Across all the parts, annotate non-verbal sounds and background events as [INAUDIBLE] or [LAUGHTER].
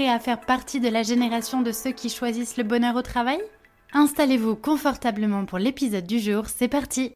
prêt à faire partie de la génération de ceux qui choisissent le bonheur au travail? Installez-vous confortablement pour l'épisode du jour, c'est parti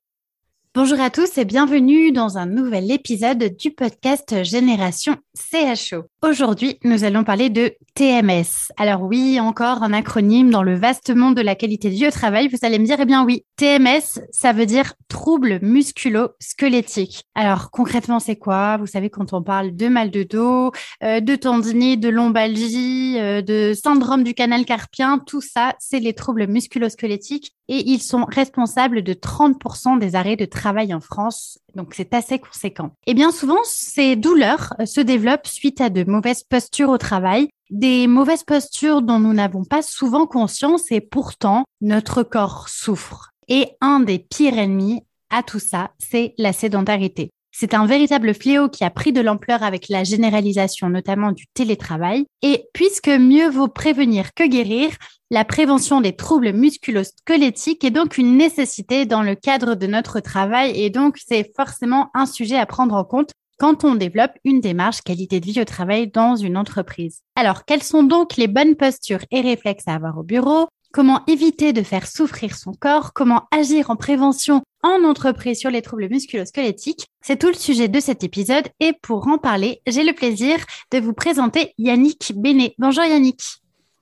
Bonjour à tous et bienvenue dans un nouvel épisode du podcast Génération CHO. Aujourd'hui, nous allons parler de TMS. Alors oui, encore un acronyme dans le vaste monde de la qualité de vie au travail. Vous allez me dire, eh bien oui, TMS, ça veut dire trouble musculo-squelettique. Alors concrètement, c'est quoi? Vous savez, quand on parle de mal de dos, euh, de tendinite, de lombalgie, euh, de syndrome du canal carpien, tout ça, c'est les troubles musculo-squelettiques et ils sont responsables de 30% des arrêts de travail en France. Donc c'est assez conséquent. Et bien souvent, ces douleurs se développent suite à de mauvaises postures au travail, des mauvaises postures dont nous n'avons pas souvent conscience et pourtant notre corps souffre. Et un des pires ennemis à tout ça, c'est la sédentarité. C'est un véritable fléau qui a pris de l'ampleur avec la généralisation notamment du télétravail. Et puisque mieux vaut prévenir que guérir, la prévention des troubles musculo-squelettiques est donc une nécessité dans le cadre de notre travail et donc c'est forcément un sujet à prendre en compte quand on développe une démarche qualité de vie au travail dans une entreprise. Alors, quelles sont donc les bonnes postures et réflexes à avoir au bureau? Comment éviter de faire souffrir son corps? Comment agir en prévention en entreprise sur les troubles musculo-squelettiques C'est tout le sujet de cet épisode et pour en parler, j'ai le plaisir de vous présenter Yannick Bénet. Bonjour Yannick.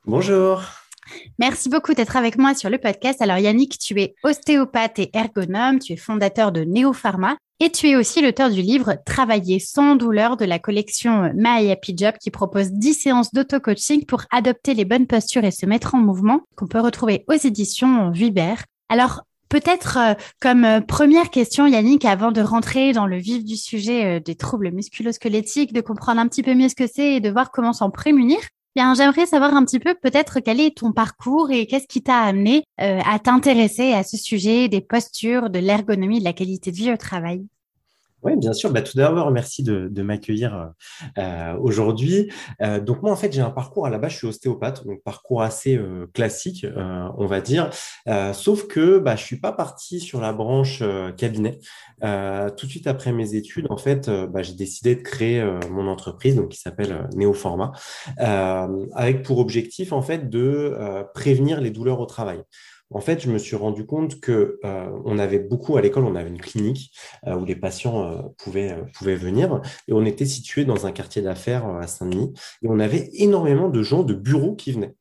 Bonjour. Merci beaucoup d'être avec moi sur le podcast. Alors Yannick, tu es ostéopathe et ergonome, tu es fondateur de Neopharma et tu es aussi l'auteur du livre Travailler sans douleur de la collection My Happy Job qui propose 10 séances d'auto-coaching pour adopter les bonnes postures et se mettre en mouvement qu'on peut retrouver aux éditions Vibert. Alors, Peut-être euh, comme euh, première question, Yannick, avant de rentrer dans le vif du sujet euh, des troubles musculo-squelettiques, de comprendre un petit peu mieux ce que c'est et de voir comment s'en prémunir, Bien, j'aimerais savoir un petit peu peut-être quel est ton parcours et qu'est-ce qui t'a amené euh, à t'intéresser à ce sujet des postures, de l'ergonomie, de la qualité de vie au travail? Oui, bien sûr. Bah, tout d'abord, merci de, de m'accueillir euh, aujourd'hui. Euh, donc moi, en fait, j'ai un parcours à la base, je suis ostéopathe, donc parcours assez euh, classique, euh, on va dire. Euh, sauf que bah, je suis pas parti sur la branche cabinet. tout de suite après mes études, en fait, bah, j'ai décidé de créer mon entreprise, donc qui s'appelle Neoforma, avec pour objectif en fait de prévenir les douleurs au travail en fait, je me suis rendu compte que euh, on avait beaucoup à l'école, on avait une clinique euh, où les patients euh, pouvaient, pouvaient venir et on était situé dans un quartier d'affaires à Saint-Denis et on avait énormément de gens de bureaux qui venaient.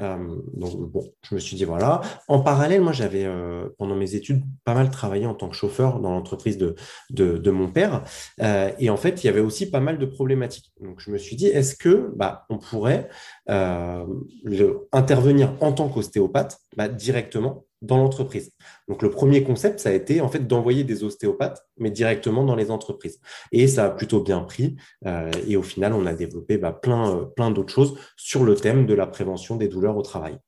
Euh, donc, bon, je me suis dit, voilà. En parallèle, moi, j'avais, euh, pendant mes études, pas mal travaillé en tant que chauffeur dans l'entreprise de, de, mon père. Euh, et en fait, il y avait aussi pas mal de problématiques. Donc, je me suis dit, est-ce que bah, on pourrait intervenir en tant qu'ostéopathe bah, directement dans l'entreprise. Donc le premier concept, ça a été en fait d'envoyer des ostéopathes, mais directement dans les entreprises. Et ça a plutôt bien pris. Euh, et au final, on a développé bah, plein, euh, plein d'autres choses sur le thème de la prévention des douleurs au travail.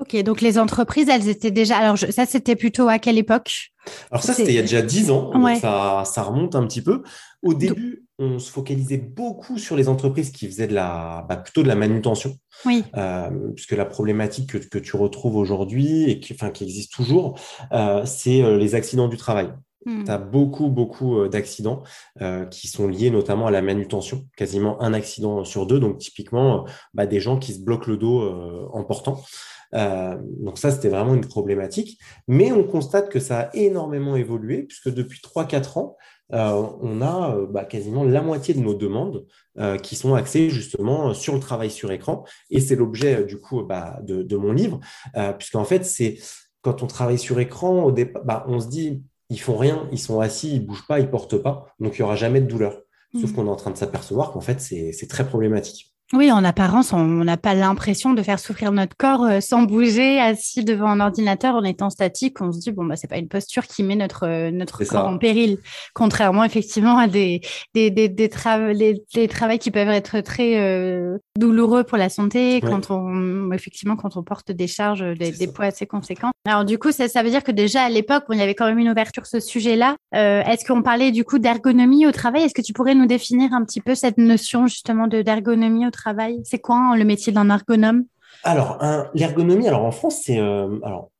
Ok, donc les entreprises, elles étaient déjà. Alors ça, c'était plutôt à quelle époque? Alors ça, c'était il y a déjà dix ans. ça, ça remonte un petit peu. Au début, on se focalisait beaucoup sur les entreprises qui faisaient de la, bah, plutôt de la manutention. Oui. Euh, puisque la problématique que, que tu retrouves aujourd'hui et qui, enfin, qui existe toujours, euh, c'est euh, les accidents du travail. Hmm. Tu as beaucoup, beaucoup d'accidents euh, qui sont liés notamment à la manutention, quasiment un accident sur deux. Donc, typiquement, bah, des gens qui se bloquent le dos en portant. donc ça, c'était vraiment une problématique. Mais on constate que ça a énormément évolué, puisque depuis 3-4 ans, on a bah, quasiment la moitié de nos demandes qui sont axées justement sur le travail sur écran. Et c'est l'objet du coup bah, de, de, mon livre, puisqu'en fait, c'est quand on travaille sur écran, au bah, on se dit, ils font rien, ils sont assis, ils bougent pas, ils portent pas, donc il y aura jamais de douleur. Sauf mmh. qu'on est en train de s'apercevoir qu'en fait, c'est très problématique. Oui, en apparence, on n'a pas l'impression de faire souffrir notre corps euh, sans bouger, assis devant un ordinateur en étant statique. On se dit bon bah c'est pas une posture qui met notre euh, notre corps en péril, contrairement effectivement à des des des des, des travaux qui peuvent être très euh, douloureux pour la santé quand on effectivement quand on porte des charges des, poids assez conséquents. Alors du coup ça ça veut dire que déjà à l'époque il y avait quand même une ouverture sur ce sujet-là. Est-ce qu'on parlait du coup d'ergonomie au travail? Est-ce que tu pourrais nous définir un petit peu cette notion justement de d'ergonomie au travail c'est quoi hein, le métier d'un ergonome? Alors, l'ergonomie, alors en France, c'est euh, alors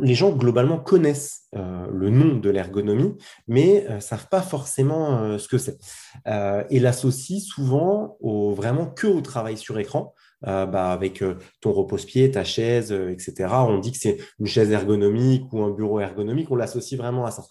les gens globalement connaissent euh, le nom de l'ergonomie, mais ne euh, savent pas forcément ce que c'est. et l'associent souvent au, vraiment que au travail sur écran. Bah, avec ton repose-pied, ta chaise, etc. On dit que c'est une chaise ergonomique ou un bureau ergonomique, on l'associe vraiment à ça.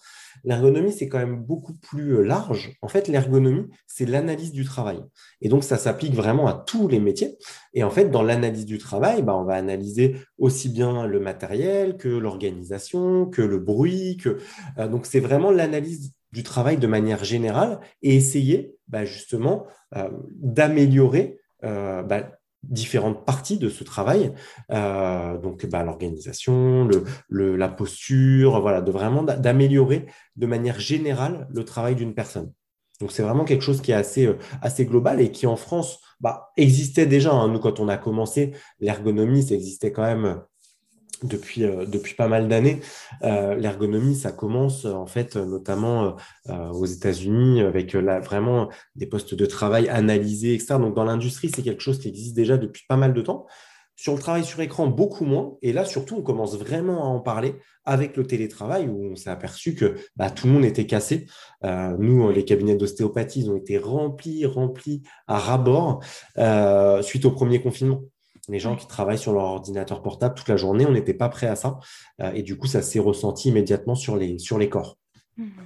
L'ergonomie, c'est quand même beaucoup plus euh, large. En fait, l'ergonomie, c'est l'analyse du travail. Et donc, ça s'applique vraiment à tous les métiers. Et en fait, dans l'analyse du travail, bah, on va analyser aussi bien le matériel que l'organisation, que le bruit. Que... Euh, donc, c'est vraiment l'analyse du travail de manière générale et essayer bah, justement euh, d'améliorer bah, différentes parties de ce travail, euh, donc bah, l'organisation, le, la posture, voilà, de vraiment d'améliorer de manière générale le travail d'une personne. Donc c'est vraiment quelque chose qui est assez, euh, assez global et qui en France bah, existait déjà. Hein. Nous, quand on a commencé, l'ergonomie, ça existait quand même depuis, euh, depuis pas mal d'années. Euh, l'ergonomie, ça commence en fait notamment euh, aux États-Unis avec la, vraiment des postes de travail analysés, etc. Donc dans l'industrie, c'est quelque chose qui existe déjà depuis pas mal de temps. Sur le travail sur écran, beaucoup moins. Et là, surtout, on commence vraiment à en parler avec le télétravail où on s'est aperçu que bah, tout le monde était cassé. nous, les cabinets d'ostéopathie, ils ont été remplis, remplis à ras-bord suite au premier confinement les gens qui travaillent sur leur ordinateur portable toute la journée, on n'était pas prêt à ça. Euh, et du coup, ça s'est ressenti immédiatement sur les, sur les corps. Mmh.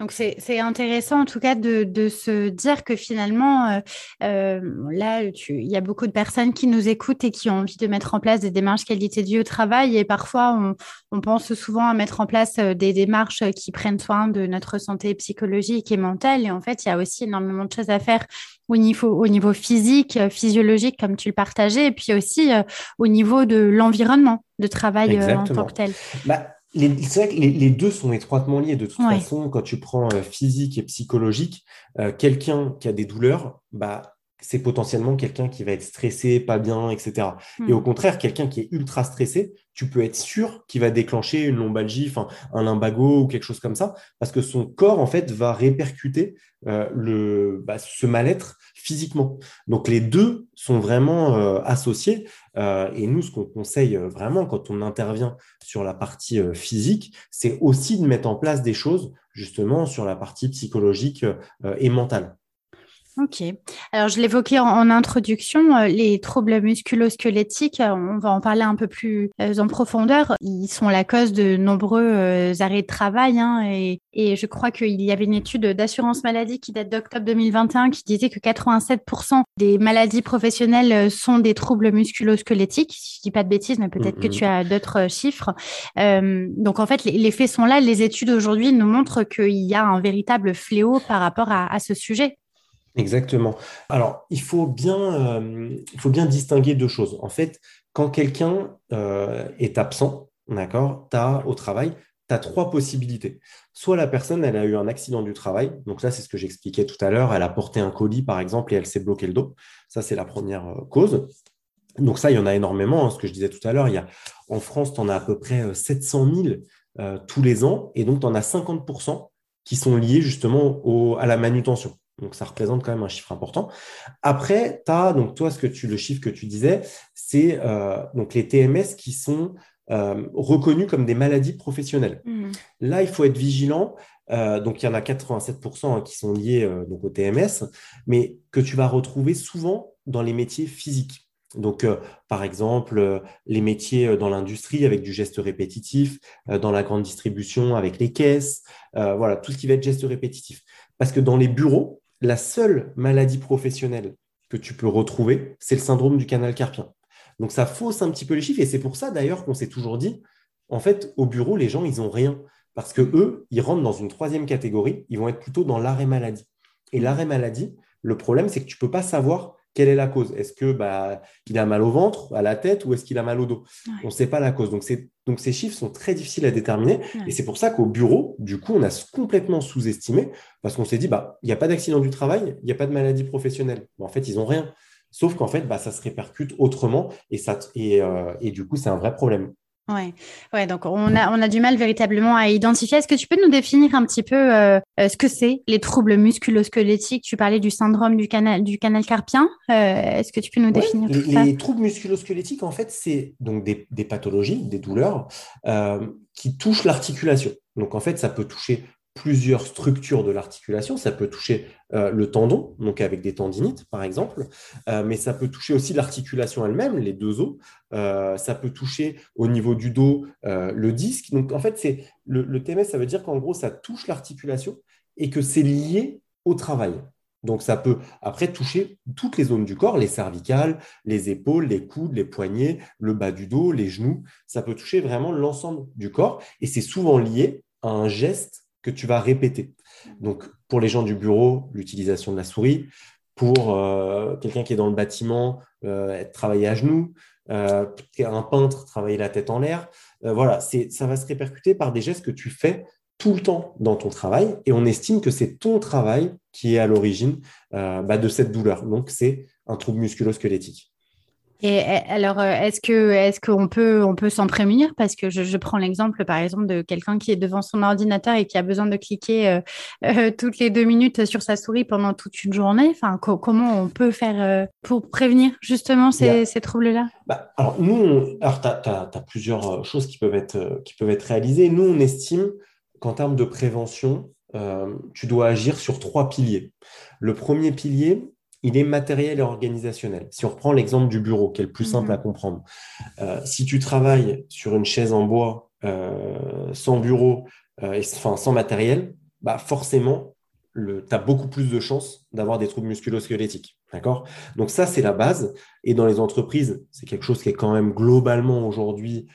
Donc c'est intéressant en tout cas de, se dire que finalement, euh, euh, là, il y a beaucoup de personnes qui nous écoutent et qui ont envie de mettre en place des démarches qualité de vie au travail. Et parfois, on, pense souvent à mettre en place des démarches qui prennent soin de notre santé psychologique et mentale. Et en fait, il y a aussi énormément de choses à faire au niveau, au niveau physique, physiologique, comme tu le partageais, et puis aussi au niveau de l'environnement de travail en tant que tel. Bah, c'est vrai que les, deux sont étroitement liés. De toute façon, quand tu prends euh, physique et psychologique, euh, quelqu'un qui a des douleurs, bah, c'est potentiellement quelqu'un qui va être stressé, pas bien, etc. Et au hmm. contraire, quelqu'un qui est ultra stressé, tu peux être sûr qu'il va déclencher une lombalgie, enfin un lumbago ou quelque chose comme ça, parce que son corps en fait va répercuter euh, le, bah, ce mal-être physiquement. Donc les deux sont vraiment euh, associés. Euh, et nous, ce qu'on conseille vraiment quand on intervient sur la partie physique, c'est aussi de mettre en place des choses justement sur la partie psychologique et mentale. Ok. Alors, je l'évoquais en, introduction, euh, les troubles musculo-squelettiques, euh, on va en parler un peu plus euh, en profondeur. Ils sont la cause de nombreux arrêts de travail. Hein, et, je crois qu'il y avait une étude d'assurance maladie qui date d'octobre 2021 qui disait que 87% des maladies professionnelles sont des troubles musculo-squelettiques. Je dis pas de bêtises, mais peut-être que tu as d'autres chiffres. donc, en fait, les, faits sont là. Les études aujourd'hui nous montrent qu'il y a un véritable fléau par rapport à ce sujet. Exactement. Alors, il faut bien, euh, il faut bien distinguer deux choses. En fait, quand quelqu'un euh, est absent, d'accord, as au travail, tu as trois possibilités. Soit la personne, elle a eu un accident du travail. Donc là, c'est ce que j'expliquais tout à l'heure. Elle a porté un colis, par exemple, et elle s'est bloqué le dos. Ça, c'est la première euh, cause. Donc ça, il y en a énormément. Hein, ce que je disais tout à l'heure, il y a, en France, tu en as à peu près 700 000 tous les ans. Et donc, tu en as 50% qui sont liés justement à la manutention. Donc, ça représente quand même un chiffre important. Après, tu as, donc toi, ce que tu, le chiffre que tu disais, c'est euh, donc les TMS qui sont euh, reconnus comme des maladies professionnelles. Mmh. Là, il faut être vigilant. donc il y en a 87% hein, qui sont liés donc au TMS, mais que tu vas retrouver souvent dans les métiers physiques. Donc, par exemple, les métiers dans l'industrie avec du geste répétitif, dans la grande distribution avec les caisses, voilà, tout ce qui va être geste répétitif. Parce que dans les bureaux, la seule maladie professionnelle que tu peux retrouver, c'est le syndrome du canal carpien. Donc ça fausse un petit peu les chiffres et c'est pour ça d'ailleurs qu'on s'est toujours dit, en fait, au bureau, les gens, ils n'ont rien. Parce que eux, ils rentrent dans une troisième catégorie, ils vont être plutôt dans l'arrêt maladie. Et l'arrêt maladie, le problème, c'est que tu ne peux pas savoir quelle est la cause? Est-ce que bah, il a mal au ventre, à la tête, ou est-ce qu'il a mal au dos? On ne sait pas la cause. Donc, donc ces chiffres sont très difficiles à déterminer. Et c'est pour ça qu'au bureau, du coup, on a complètement sous-estimé parce qu'on s'est dit, bah, il n'y a pas d'accident du travail, il n'y a pas de maladie professionnelle. en fait, ils n'ont rien. Sauf qu'en fait, bah, ça se répercute autrement et, ça, et, euh, et du coup, c'est un vrai problème. Ouais, ouais, donc on a, on a du mal véritablement à identifier. Est-ce que tu peux nous définir un petit peu euh, euh, ce que c'est les troubles musculo-squelettiques? Tu parlais du syndrome du canal, du canal carpien. Est-ce que tu peux nous définir tout les, ça? Les troubles musculo-squelettiques, en fait, c'est donc des, des, pathologies, des douleurs qui touchent l'articulation. Donc en fait, ça peut toucher plusieurs structures de l'articulation. Ça peut toucher euh, le tendon, donc avec des tendinites par exemple, euh, mais ça peut toucher aussi l'articulation elle-même, les deux os. Euh, ça peut toucher au niveau du dos le disque. Donc en fait, c'est le, le, TMS, ça veut dire qu'en gros, ça touche l'articulation et que c'est lié au travail. Donc ça peut après toucher toutes les zones du corps, les cervicales, les épaules, les coudes, les poignets, le bas du dos, les genoux. Ça peut toucher vraiment l'ensemble du corps et c'est souvent lié à un geste que tu vas répéter. Donc, pour les gens du bureau, l'utilisation de la souris. Pour euh, quelqu'un qui est dans le bâtiment, euh, travailler à genoux. Euh, un peintre, travailler la tête en l'air. voilà, ça va se répercuter par des gestes que tu fais tout le temps dans ton travail et on estime que c'est ton travail qui est à l'origine bah, de cette douleur. Donc, c'est un trouble musculo-squelettique. Et alors, euh, est-ce que est-ce qu'on peut on peut s'en prémunir? Parce que je, prends l'exemple, par exemple, de quelqu'un qui est devant son ordinateur et qui a besoin de cliquer euh, [LAUGHS] euh, toutes les deux minutes sur sa souris pendant toute une journée. Enfin, comment on peut faire pour prévenir justement ces, ces troubles-là? Bah, Alors nous, alors tu as, plusieurs choses qui peuvent être qui peuvent être réalisées. Nous, on estime qu'en termes de prévention, tu dois agir sur trois piliers. Le premier pilier, il est matériel et organisationnel. Si on reprend l'exemple du bureau, qui est le plus simple mhm. à comprendre, euh, si tu travailles sur une chaise en bois euh, sans bureau, euh, enfin sans matériel, bah forcément, tu as beaucoup plus de chances d'avoir des troubles musculo-squelettiques. D'accord? Donc ça, c'est la base. Et dans les entreprises, c'est quelque chose qui est quand même globalement aujourd'hui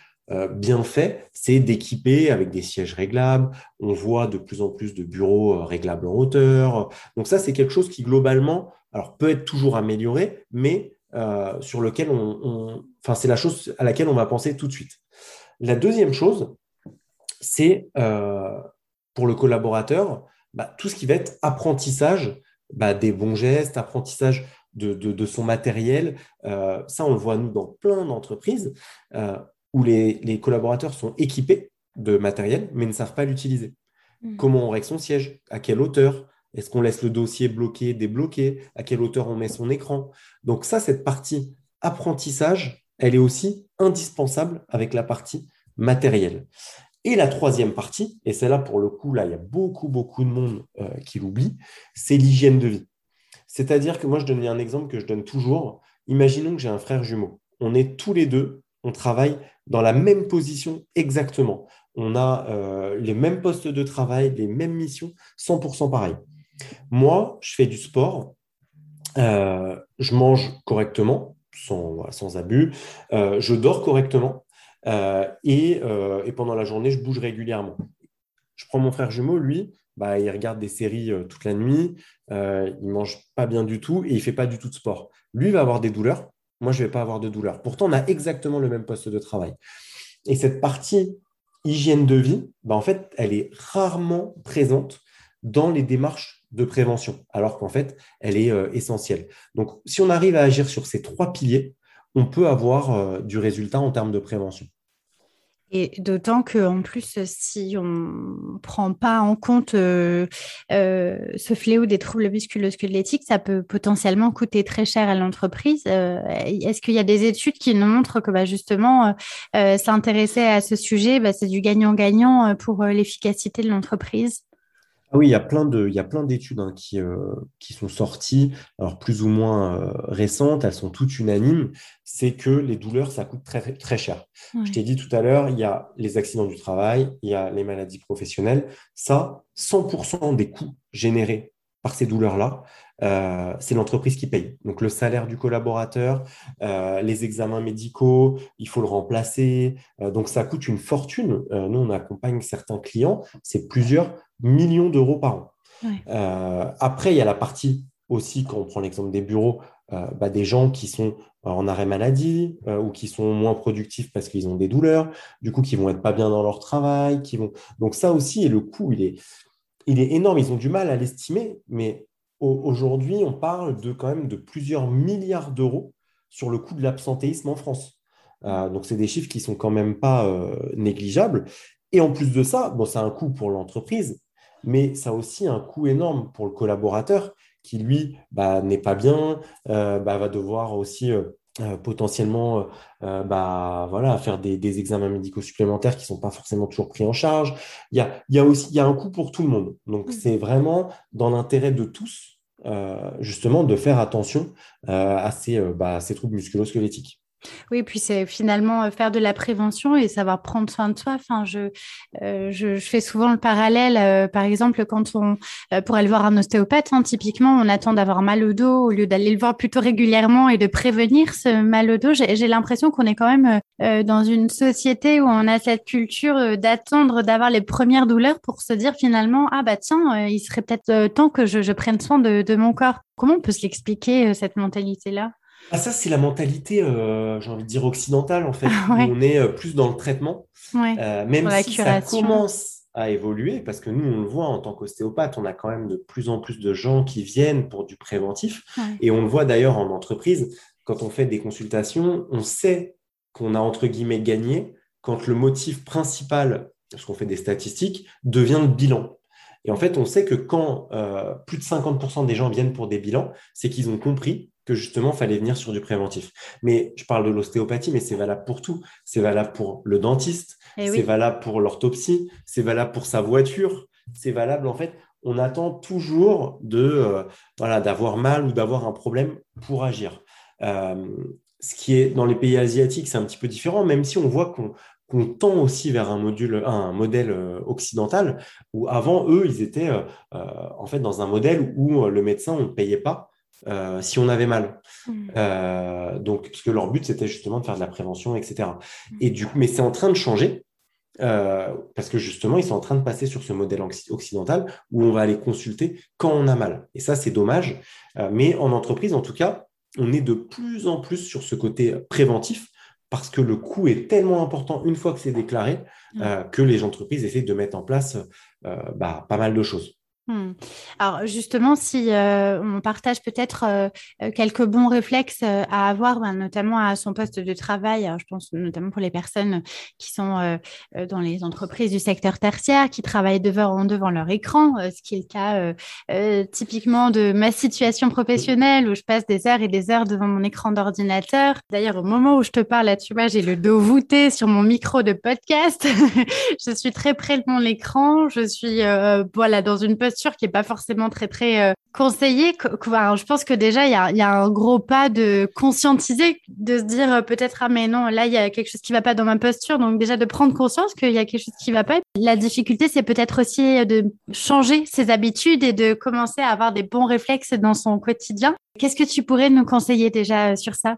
bien fait, c'est d'équiper avec des sièges réglables. On voit de plus en plus de bureaux réglables en hauteur. Donc ça, c'est quelque chose qui globalement alors peut être toujours amélioré, mais euh, sur lequel on, enfin c'est la chose à laquelle on va penser tout de suite. La deuxième chose, c'est euh, pour le collaborateur, bah, tout ce qui va être apprentissage bah, des bons gestes, apprentissage de, son matériel. Euh, ça, on le voit nous dans plein d'entreprises où les, collaborateurs sont équipés de matériel, mais ne savent pas l'utiliser. Mmh. Comment on règle son siège À quelle hauteur est-ce qu'on laisse le dossier bloqué, débloqué? À quelle hauteur on met son écran? Donc ça, cette partie apprentissage, elle est aussi indispensable avec la partie matérielle. Et la troisième partie, et celle-là pour le coup, là, il y a beaucoup, beaucoup de monde euh, qui l'oublie, c'est l'hygiène de vie. C'est-à-dire que moi, je donne un exemple que je donne toujours. Imaginons que j'ai un frère jumeau. On est tous les deux, on travaille dans la même position exactement. On a euh, les mêmes postes de travail, les mêmes missions, 100% pareil. Moi, je fais du sport, euh, je mange correctement, sans, abus, euh, je dors correctement euh, et, pendant la journée, je bouge régulièrement. Je prends mon frère jumeau, lui, bah, il regarde des séries toute la nuit, il ne mange pas bien du tout et il fait pas du tout de sport. Lui va avoir des douleurs, moi, je vais pas avoir de douleurs. Pourtant, on a exactement le même poste de travail. Et cette partie hygiène de vie, bah, en fait, elle est rarement présente dans les démarches de prévention, alors qu'en fait, elle est euh, essentielle. Donc, si on arrive à agir sur ces trois piliers, on peut avoir euh, du résultat en termes de prévention. Et d'autant qu'en plus, si on ne prend pas en compte euh, ce fléau des troubles musculo-squelettiques, ça peut potentiellement coûter très cher à l'entreprise. Est-ce qu'il y a des études qui nous montrent que bah, justement, s'intéresser à ce sujet, bah, c'est du gagnant-gagnant pour l'efficacité de l'entreprise? Ah oui, il y a plein de, il y a plein d'études hein, qui, euh, qui sont sorties, alors plus ou moins euh, récentes, elles sont toutes unanimes, c'est que les douleurs, ça coûte très, très cher. Je t'ai dit tout à l'heure, il y a les accidents du travail, il y a les maladies professionnelles. Ça, 100% des coûts générés par ces douleurs-là, euh, c'est l'entreprise qui paye. Donc le salaire du collaborateur, les examens médicaux, il faut le remplacer. donc ça coûte une fortune. nous, on accompagne certains clients, c'est plusieurs millions d'euros par an. Euh, après, il y a la partie aussi, quand on prend l'exemple des bureaux, euh, bah, des gens qui sont en arrêt maladie euh, ou qui sont moins productifs parce qu'ils ont des douleurs, du coup, qui vont être pas bien dans leur travail, qui vont. Donc ça aussi, et le coût, il est, il est énorme. Ils ont du mal à l'estimer, mais aujourd'hui, on parle de quand même de plusieurs milliards d'euros sur le coût de l'absentéisme en France. donc, c'est des chiffres qui sont quand même pas négligeables. Et en plus de ça, bon, ça a un coût pour l'entreprise, mais ça a aussi un coût énorme pour le collaborateur qui, lui, bah, n'est pas bien, euh, bah, va devoir aussi euh, euh, potentiellement bah, voilà, faire des, examens médicaux supplémentaires qui ne sont pas forcément toujours pris en charge. Il y a, il y a aussi il y a un coût pour tout le monde. Donc, mmh. c'est vraiment dans l'intérêt de tous, justement, de faire attention à ces, bah, ces troubles musculo-squelettiques. Oui, puis c'est finalement euh, faire de la prévention et savoir prendre soin de soi. Enfin, je, euh, je, fais souvent le parallèle, euh, par exemple, quand on, pour aller voir un ostéopathe, hein, typiquement, on attend d'avoir mal au dos au lieu d'aller le voir plutôt régulièrement et de prévenir ce mal au dos. J'ai l'impression qu'on est quand même dans une société où on a cette culture d'attendre d'avoir les premières douleurs pour se dire finalement, ah bah tiens, il serait peut-être temps que je, je, prenne soin de, de mon corps. Comment on peut se l'expliquer, cette mentalité-là? Ah, ça, c'est la mentalité, euh, j'ai envie de dire, occidentale, en fait. [LAUGHS] on est euh, plus dans le traitement. Euh, même si ça commence à évoluer, parce que nous, on le voit en tant qu'ostéopathe, on a quand même de plus en plus de gens qui viennent pour du préventif. Et on le voit d'ailleurs en entreprise, quand on fait des consultations, on sait qu'on a, entre guillemets, gagné quand le motif principal, parce qu'on fait des statistiques, devient le bilan. Et en fait, on sait que quand plus de 50% des gens viennent pour des bilans, c'est qu'ils ont compris que justement, il fallait venir sur du préventif. Mais je parle de l'ostéopathie, mais c'est valable pour tout. C'est valable pour le dentiste, eh c'est valable pour l'orthopsie, c'est valable pour sa voiture, c'est valable en fait. On attend toujours de euh, voilà d'avoir mal ou d'avoir un problème pour agir. Euh, ce qui est dans les pays asiatiques, c'est un petit peu différent, même si on voit qu'on tend aussi vers un, module, un modèle euh, occidental, où avant, eux, ils étaient en fait dans un modèle où le médecin, on ne payait pas, euh, si on avait mal. Hmm. Euh, donc, parce que leur but, c'était justement de faire de la prévention, etc. Hmm. Et du mais c'est en train de changer. Euh, parce que justement, ils sont en train de passer sur ce modèle occidental où on va aller consulter quand on a mal. Et ça, c'est dommage. mais en entreprise, en tout cas, on est de plus en plus sur ce côté préventif parce que le coût est tellement important une fois que c'est déclaré hmm. que les entreprises essaient de mettre en place bah, pas mal de choses. Hmm. Alors justement, si euh, on partage peut-être euh, euh, quelques bons réflexes à avoir, ben, notamment à son poste de travail, je pense notamment pour les personnes qui sont dans les entreprises du secteur tertiaire, qui travaillent devant, devant leur écran, ce qui est le cas typiquement de ma situation professionnelle où je passe des heures et des heures devant mon écran d'ordinateur. D'ailleurs, au moment où je te parle, là, tu vois, j'ai le dos voûté sur mon micro de podcast. [LAUGHS] je suis très près de mon écran. Je suis voilà dans une posture qui est pas forcément très très euh, conseillée. je pense que déjà il y a, un gros pas de conscientiser, de se dire euh, peut-être ah mais non là il y a quelque chose qui va pas dans ma posture, donc déjà de prendre conscience qu'il y a quelque chose qui va pas. La difficulté c'est peut-être aussi de changer ses habitudes et de commencer à avoir des bons réflexes dans son quotidien. Qu'est-ce que tu pourrais nous conseiller déjà euh, sur ça?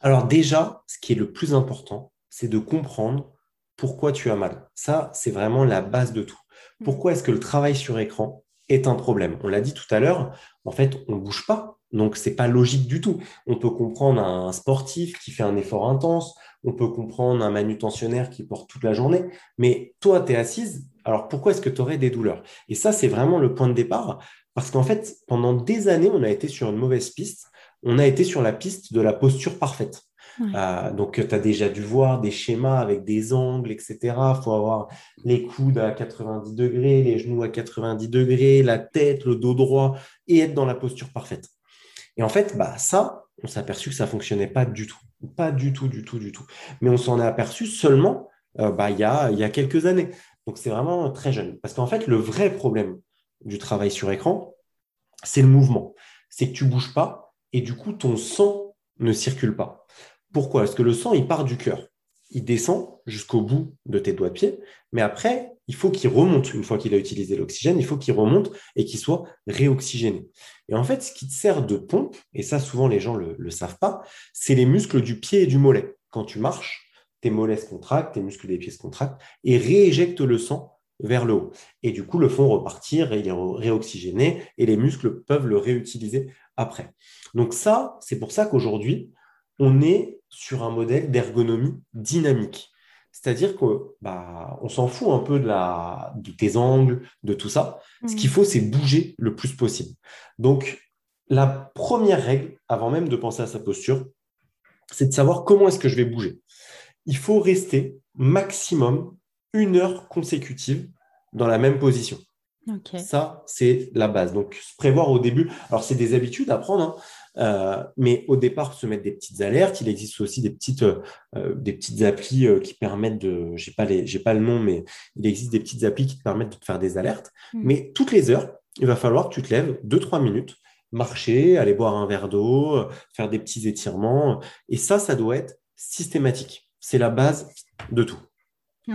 Alors déjà, ce qui est le plus important, c'est de comprendre pourquoi tu as mal. Ça, c'est vraiment la base de tout. Mmh. Pourquoi est-ce que le travail sur écran est un problème. On l'a dit tout à l'heure, en fait, on ne bouge pas. Donc, c'est pas logique du tout. On peut comprendre un sportif qui fait un effort intense, on peut comprendre un manutentionnaire qui porte toute la journée, mais toi, tu es assise, alors pourquoi est-ce que tu aurais des douleurs? Et ça, c'est vraiment le point de départ, parce qu'en fait, pendant des années, on a été sur une mauvaise piste, on a été sur la piste de la posture parfaite. Euh, donc, tu as déjà dû voir des schémas avec des angles, etc. Il faut avoir les coudes à 90 degrés, les genoux à 90 degrés, la tête, le dos droit et être dans la posture parfaite. Et en fait, bah, ça, on s'est aperçu que ça ne fonctionnait pas du tout. Pas du tout, du tout, du tout. Mais on s'en est aperçu seulement euh, bah, il, y a, quelques années. Donc, c'est vraiment très jeune. Parce qu'en fait, le vrai problème du travail sur écran, c'est le mouvement. C'est que tu bouges pas et du coup, ton sang ne circule pas. Pourquoi? Parce que le sang, il part du cœur. Il descend jusqu'au bout de tes doigts de pied, mais après, il faut qu'il remonte. Une fois qu'il a utilisé l'oxygène, il faut qu'il remonte et qu'il soit réoxygéné. Et en fait, ce qui te sert de pompe, et ça, souvent, les gens ne le, savent pas, c'est les muscles du pied et du mollet. Quand tu marches, tes mollets se contractent, tes muscles des pieds se contractent et rééjectent le sang vers le haut. Et du coup, le font repartir et il est réoxygéné et les muscles peuvent le réutiliser après. Donc ça, c'est pour ça qu'aujourd'hui, on est sur un modèle d'ergonomie dynamique. C'est-à-dire qu'on bah, s'en fout un peu de, la, de tes angles, de tout ça. Ce qu'il mmh. faut, c'est bouger le plus possible. Donc, la première règle, avant même de penser à sa posture, c'est de savoir comment est-ce que je vais bouger. Il faut rester maximum une heure consécutive dans la même position. Ça, c'est la base. Donc, se prévoir au début. Alors, c'est des habitudes à prendre, hein. Euh, mais au départ, se mettre des petites alertes. Il existe aussi des petites, euh, des petites applis euh, qui permettent de. Je n'ai pas, les, pas le nom, mais il existe des petites applis qui te permettent de te faire des alertes. Hmm. Mais toutes les heures, il va falloir que tu te lèves 2-3 minutes, marcher, aller boire un verre d'eau, faire des petits étirements. Et ça, ça doit être systématique. C'est la base de tout.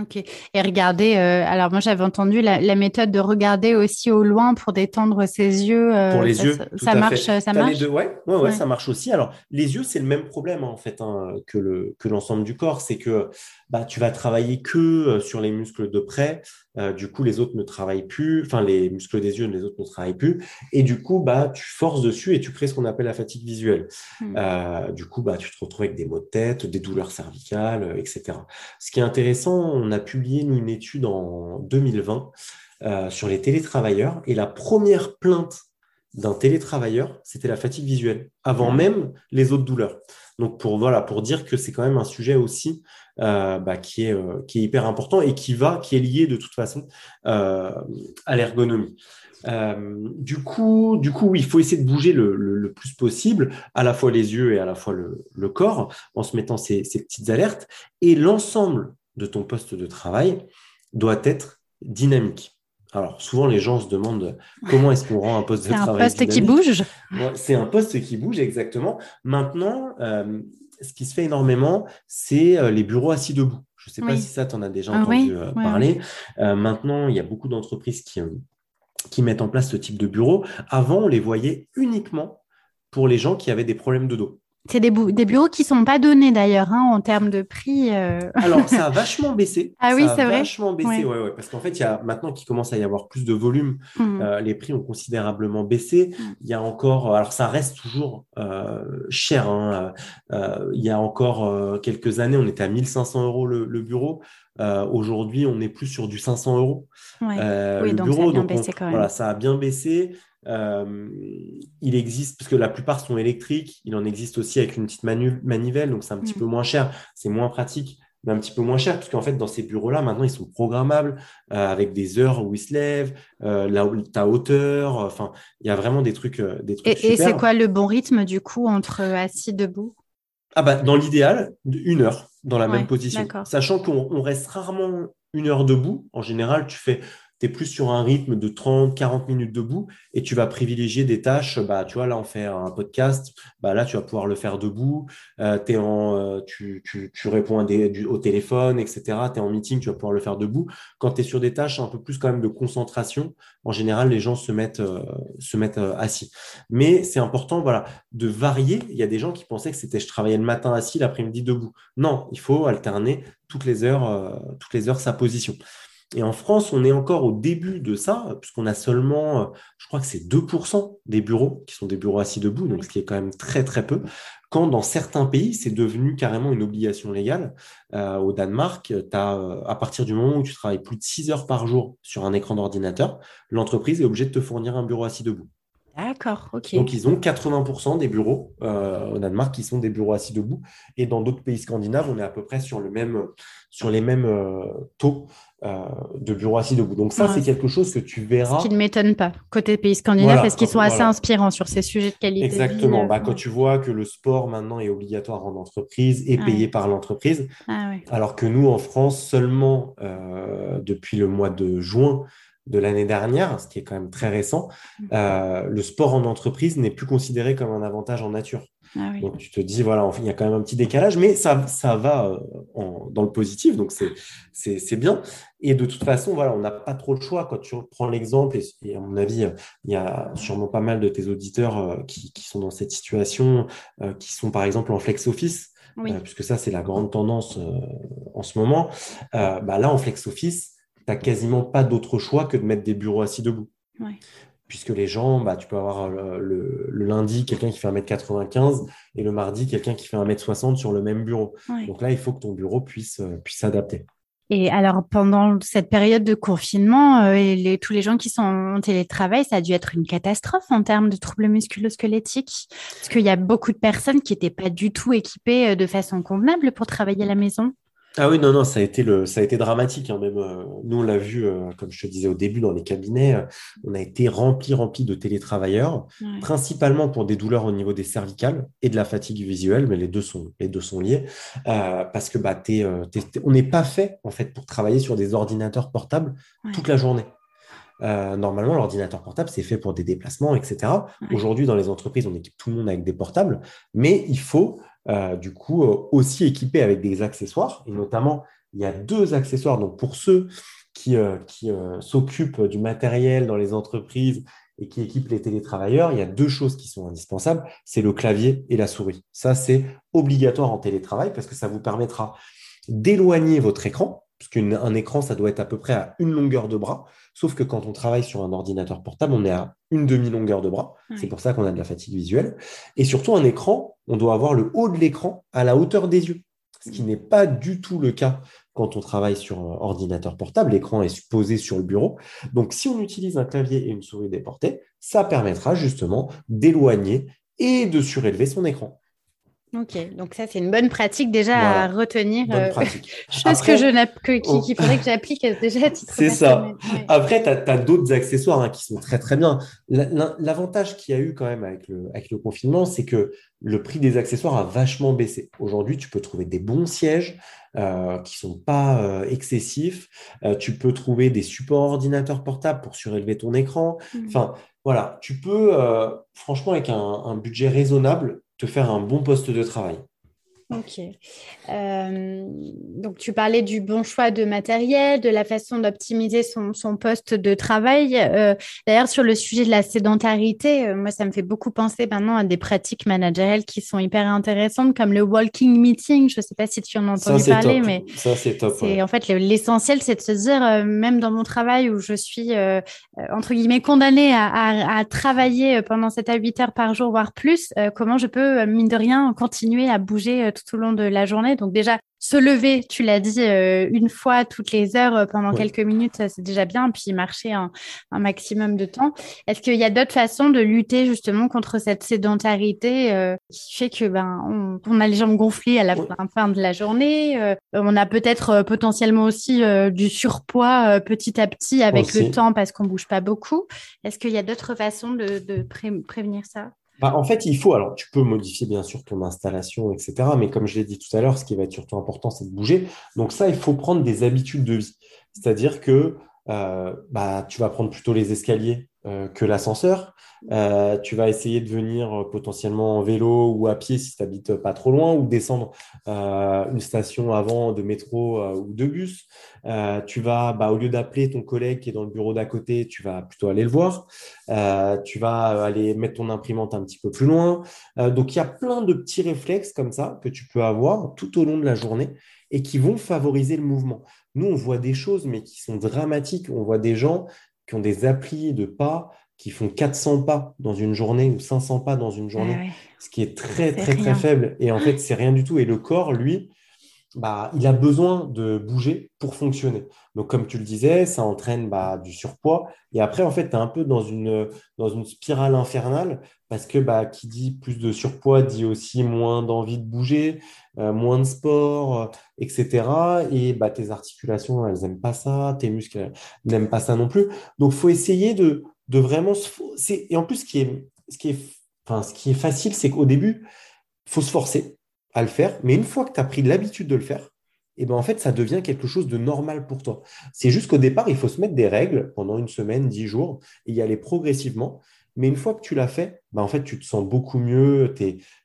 Ok. Et regardez, euh, alors moi j'avais entendu la, méthode de regarder aussi au loin pour détendre ses yeux. Euh, pour les ça, yeux, ça, marche, ça marche? Les ouais, ouais, ouais, ça marche aussi. Alors les yeux, c'est le même problème en fait hein, que le que l'ensemble du corps, c'est que bah, tu vas travailler que euh, sur les muscles de près. Euh, du coup, les autres ne travaillent plus. Enfin, les muscles des yeux, les autres ne travaillent plus. Et du coup, bah, tu forces dessus et tu crées ce qu'on appelle la fatigue visuelle. Hmm. Euh, du coup, bah, tu te retrouves avec des maux de tête, des douleurs cervicales, etc. Ce qui est intéressant, on a publié une étude en 2020 sur les télétravailleurs et la première plainte d'un télétravailleur, c'était la fatigue visuelle, avant hmm. même les autres douleurs. Donc pour voilà, pour dire que c'est quand même un sujet aussi euh, bah, qui, est, euh, qui est hyper important et qui va, qui est lié de toute façon euh, à l'ergonomie. du coup, du coup, oui, il faut essayer de bouger le, le, plus possible, à la fois les yeux et à la fois le, le corps, en se mettant ces, ces petites alertes. Et l'ensemble de ton poste de travail doit être dynamique. Alors, souvent, les gens se demandent comment est-ce qu'on rend un poste de travail. C'est un poste qui bouge C'est un poste qui bouge, exactement. Maintenant, ce qui se fait énormément, c'est euh, les bureaux assis debout. Je ne sais pas si ça, tu en as déjà ah entendu euh, parler. Euh, maintenant, il y a beaucoup d'entreprises qui, qui mettent en place ce type de bureau. Avant, on les voyait uniquement pour les gens qui avaient des problèmes de dos. C'est des, des, bureaux qui ne sont pas donnés d'ailleurs hein, en termes de prix. Euh. Alors, ça a [LAUGHS] vachement baissé. Ah oui, c'est vrai. vachement baissé, ouais. Ouais, parce qu'en fait, il y a maintenant qu'il commence à y avoir plus de volume, mmh. euh, les prix ont considérablement baissé. Mmh. Il y a encore, alors ça reste toujours euh, cher. Hein, il y a encore quelques années, on était à 1500 euros le, le bureau. Aujourd'hui, on est plus sur du 500 euros. oui, donc bureau, ça a bien baissé quand même. Voilà, ça a bien baissé. Euh, il existe, parce que la plupart sont électriques, il en existe aussi avec une petite manivelle, donc c'est un petit mm. peu moins cher, c'est moins pratique, mais un petit peu moins cher, parce qu'en fait, dans ces bureaux-là, maintenant, ils sont programmables euh, avec des heures où ils se lèvent, euh, ta hauteur, enfin, il y a vraiment des trucs. des trucs et, et c'est quoi le bon rythme, du coup, entre assis, debout? Ah bah, Dans l'idéal, une heure dans la même position. Sachant qu'on reste rarement une heure debout. En général, tu fais tu es plus sur un rythme de 30, 40 minutes debout et tu vas privilégier des tâches. Bah, tu vois, là, on fait un podcast. Bah, là, tu vas pouvoir le faire debout. Euh, euh, tu, réponds au téléphone, etc. Tu es en meeting, tu vas pouvoir le faire debout. Quand tu es sur des tâches un peu plus quand même de concentration, en général, les gens se mettent, se mettent euh, assis. Mais c'est important voilà, de varier. Il y a des gens qui pensaient que c'était je travaillais le matin assis, l'après-midi debout. Non, il faut alterner toutes les heures, toutes les heures sa position. Et en France, on est encore au début de ça, puisqu'on a seulement, euh, je crois que c'est 2% des bureaux qui sont des bureaux assis debout, donc ce qui est quand même très très peu. Quand dans certains pays, c'est devenu carrément une obligation légale. Euh, au Danemark, as, euh, à partir du moment où tu travailles plus de 6 heures par jour sur un écran d'ordinateur, l'entreprise est obligée de te fournir un bureau assis debout. D'accord, ok. Donc, ils ont 80% des bureaux au Danemark qui sont des bureaux assis debout. Et dans d'autres pays scandinaves, on est à peu près sur, le même, sur les mêmes taux euh, de bureaux assis debout. Donc ça, c'est quelque chose que tu verras. Ce qui ne m'étonne pas, côté pays scandinaves, parce qu'ils sont assez inspirants sur ces sujets de qualité. Exactement. bah, quand tu vois que le sport maintenant est obligatoire en entreprise et payé par l'entreprise, ah alors que nous, en France, seulement euh, depuis le mois de juin, de l'année dernière, ce qui est quand même très récent, mmh. euh, le sport en entreprise n'est plus considéré comme un avantage en nature. Ah donc tu te dis, voilà, il y a quand même un petit décalage, mais ça, ça va euh, dans le positif, donc c'est bien. Et de toute façon, voilà, on n'a pas trop le choix. Quand tu prends l'exemple, et, à mon avis, il y a sûrement pas mal de tes auditeurs euh, qui, qui, sont dans cette situation, qui sont par exemple en flex office. puisque ça, c'est la grande tendance en ce moment. bah là, en flex office, tu n'as quasiment pas d'autre choix que de mettre des bureaux assis debout. Puisque les gens, bah, tu peux avoir euh, le, lundi quelqu'un qui fait 1m95 et le mardi quelqu'un qui fait 1m60 sur le même bureau. Donc là, il faut que ton bureau puisse euh, puisse s'adapter. Et alors, pendant cette période de confinement, euh, et tous les gens qui sont en télétravail, ça a dû être une catastrophe en termes de troubles musculo-squelettiques. Parce qu'il y a beaucoup de personnes qui n'étaient pas du tout équipées de façon convenable pour travailler à la maison. Ah oui, non, non, ça a été, le, ça a été dramatique. Hein, même, euh, nous, on l'a vu, euh, comme je te disais au début, dans les cabinets, euh, on a été rempli, rempli de télétravailleurs, principalement pour des douleurs au niveau des cervicales et de la fatigue visuelle, mais les deux sont, les deux sont liés, parce que bah, on n'est pas fait, en fait, pour travailler sur des ordinateurs portables toute la journée. normalement, l'ordinateur portable, c'est fait pour des déplacements, etc. Aujourd'hui, dans les entreprises, on équipe tout le monde avec des portables, mais il faut euh, du coup, euh, aussi équipé avec des accessoires. Et notamment, il y a deux accessoires. Donc, pour ceux qui, euh, qui s'occupent du matériel dans les entreprises et qui équipent les télétravailleurs, il y a deux choses qui sont indispensables. C'est le clavier et la souris. Ça, c'est obligatoire en télétravail parce que ça vous permettra d'éloigner votre écran, puisqu'un écran, ça doit être à peu près à une longueur de bras. Sauf que quand on travaille sur un ordinateur portable, on est à une demi-longueur de bras. C'est pour ça qu'on a de la fatigue visuelle. Et surtout, un écran, on doit avoir le haut de l'écran à la hauteur des yeux. Ce qui n'est pas du tout le cas quand on travaille sur un ordinateur portable. L'écran est posé sur le bureau. Donc, si on utilise un clavier et une souris déportée, ça permettra justement d'éloigner et de surélever son écran. Ok, donc ça c'est une bonne pratique déjà à retenir. Bonne euh, [LAUGHS] chose que je que, qui, oh. faudrait que j'applique déjà C'est ça. Après, tu as, d'autres accessoires hein, qui sont très très bien. L'avantage qu'il y a eu quand même avec le, avec le confinement, c'est que le prix des accessoires a vachement baissé. Aujourd'hui, tu peux trouver des bons sièges euh, qui sont pas euh, excessifs. Euh, tu peux trouver des supports ordinateurs portables pour surélever ton écran. Mmh. Enfin, voilà, tu peux, franchement, avec un, un budget raisonnable, faire un bon poste de travail. Ok. Euh, donc, tu parlais du bon choix de matériel, de la façon d'optimiser son, son, poste de travail. Euh, d'ailleurs, sur le sujet de la sédentarité, euh, moi, ça me fait beaucoup penser maintenant à des pratiques managériales qui sont hyper intéressantes, comme le walking meeting. Je ne sais pas si tu en as entendu parler, mais ça, c'est top. En fait, l'essentiel, c'est de se dire, même dans mon travail où je suis, entre guillemets, condamnée à, à, à, travailler pendant 7 à 8 heures par jour, voire plus, comment je peux, mine de rien, continuer à bouger tout au long de la journée. Donc déjà, se lever, tu l'as dit, euh, une fois toutes les heures euh, pendant quelques minutes, c'est déjà bien. Puis marcher un, maximum de temps. Est-ce qu'il y a d'autres façons de lutter justement contre cette sédentarité euh, qui fait que ben on, a les jambes gonflées à la fin, de la journée. on a peut-être potentiellement aussi du surpoids petit à petit avec le temps parce qu'on bouge pas beaucoup. Est-ce qu'il y a d'autres façons de, prévenir ça? Bah, en fait, il faut, alors tu peux modifier bien sûr ton installation, etc. Mais comme je l'ai dit tout à l'heure, ce qui va être surtout important, c'est de bouger. Donc ça, il faut prendre des habitudes de vie. C'est-à-dire que euh, bah, tu vas prendre plutôt les escaliers que l'ascenseur. Euh, tu vas essayer de venir potentiellement en vélo ou à pied si tu n'habites pas trop loin ou descendre une station avant de métro ou de bus. tu vas, bah, au lieu d'appeler ton collègue qui est dans le bureau d'à côté, tu vas plutôt aller le voir. tu vas aller mettre ton imprimante un petit peu plus loin. donc, il y a plein de petits réflexes comme ça que tu peux avoir tout au long de la journée et qui vont favoriser le mouvement. Nous, on voit des choses, mais qui sont dramatiques. On voit des gens qui ont des applis de pas qui font 400 pas dans une journée ou 500 pas dans une journée, ah ce qui est très, très, très faible. Et en fait, c'est rien du tout. Et le corps, lui, bah, il a besoin de bouger pour fonctionner. Donc, comme tu le disais, ça entraîne bah, du surpoids. Et après, en fait, tu es un peu dans une, dans une spirale infernale parce que bah, qui dit plus de surpoids dit aussi moins d'envie de bouger, euh, moins de sport, euh, etc. Et bah, tes articulations, elles n'aiment pas ça, tes muscles n'aiment pas ça non plus. Donc, il faut essayer de, de vraiment... Et en plus, ce qui est, ce qui est, enfin, ce qui est facile, c'est qu'au début, il faut se forcer à le faire. Mais une fois que tu as pris l'habitude de le faire, et ben en fait, ça devient quelque chose de normal pour toi. C'est juste qu'au départ, il faut se mettre des règles pendant une semaine, dix jours, et y aller progressivement. Mais une fois que tu l'as fait, ben en fait, tu te sens beaucoup mieux.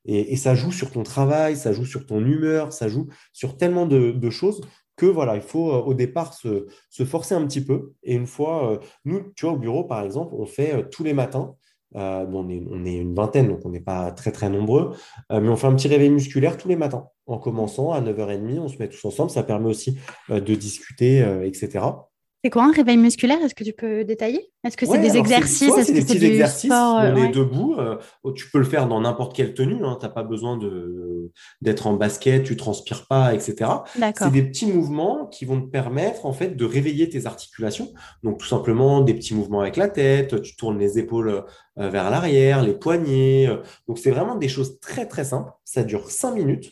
Et, ça joue sur ton travail, ça joue sur ton humeur, ça joue sur tellement de, choses que voilà, il faut euh, au départ se, se, forcer un petit peu. Et une fois, euh, nous, tu vois, au bureau, par exemple, on fait euh, tous les matins, on, est, on, est, une vingtaine, donc on n'est pas très très nombreux, mais on fait un petit réveil musculaire tous les matins. En commençant à 9h30, on se met tous ensemble, ça permet aussi de discuter, etc. C'est quoi un réveil musculaire? Est-ce que tu peux détailler? Est-ce que c'est des exercices? C'est des petits exercices. on est debout. Euh, tu peux le faire dans n'importe quelle tenue. Hein, tu n'as pas besoin d'être en basket, tu transpires pas, etc. C'est des petits mouvements qui vont te permettre en fait de réveiller tes articulations. Donc tout simplement des petits mouvements avec la tête. Tu tournes les épaules euh, vers l'arrière, les poignets. Euh. Donc c'est vraiment des choses très très simples. Ça dure cinq minutes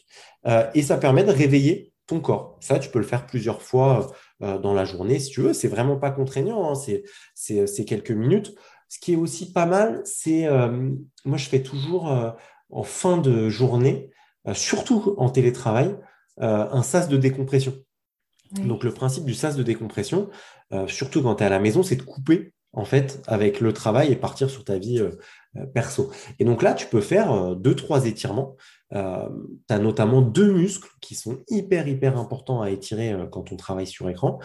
et ça permet de réveiller ton corps. Ça, tu peux le faire plusieurs fois euh, dans la journée, si tu veux. C'est vraiment pas contraignant, hein. c'est quelques minutes. Ce qui est aussi pas mal, c'est, euh, moi je fais toujours euh, en fin de journée, surtout en télétravail, un sas de décompression. Donc le principe du sas de décompression, surtout quand tu es à la maison, c'est de couper en fait avec le travail et partir sur ta vie perso. Et donc là, tu peux faire deux, trois étirements. Euh, tu as notamment deux muscles qui sont hyper, hyper importants à étirer euh, quand on travaille sur écran.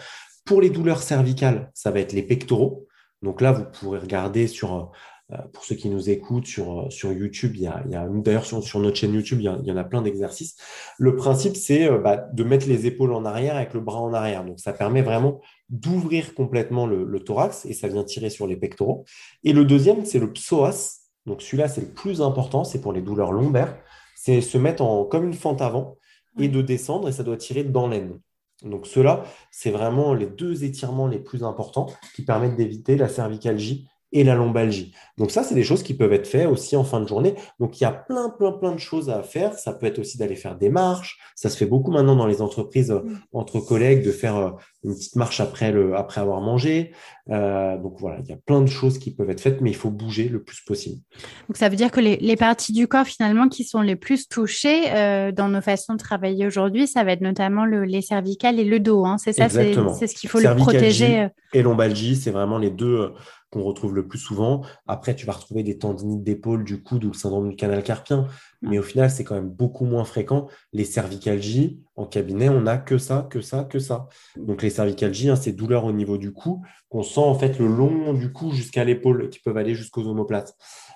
Pour les douleurs cervicales, ça va être les pectoraux. Donc là, vous pourrez regarder sur, euh, pour ceux qui nous écoutent sur, sur YouTube, y a, d'ailleurs sur, sur, notre chaîne YouTube, il y, en a plein d'exercices. Le principe, c'est bah, de mettre les épaules en arrière avec le bras en arrière. Donc ça permet vraiment d'ouvrir complètement le, le, thorax et ça vient tirer sur les pectoraux. Et le deuxième, c'est le psoas. Donc celui-là, c'est le plus important, c'est pour les douleurs lombaires c'est se mettre en, comme une fente avant et de descendre et ça doit tirer dans l'aine. Donc cela, c'est vraiment les deux étirements les plus importants qui permettent d'éviter la cervicalgie et la lombalgie. Donc ça, c'est des choses qui peuvent être faites aussi en fin de journée. Donc il y a plein, plein, plein de choses à faire. Ça peut être aussi d'aller faire des marches. Ça se fait beaucoup maintenant dans les entreprises euh, mm. entre collègues de faire euh, une petite marche après, le, après avoir mangé. Euh, donc voilà, il y a plein de choses qui peuvent être faites, mais il faut bouger le plus possible. Donc ça veut dire que les, les parties du corps finalement qui sont les plus touchées dans nos façons de travailler aujourd'hui, ça va être notamment le, les cervicales et le dos. Hein. C'est ça, c'est ce qu'il faut le protéger. Et lombalgie, c'est vraiment les deux qu'on retrouve le plus souvent. Après, tu vas retrouver des tendinites d'épaule, du coude ou le syndrome du canal carpien. Mais au final, c'est quand même beaucoup moins fréquent. Les cervicalgies, en cabinet, on n'a que ça, que ça, que ça. Donc les cervicalgies, hein, c'est douleurs au niveau du cou qu'on sent en fait le long du cou jusqu'à l'épaule, qui peuvent aller jusqu'aux omoplates.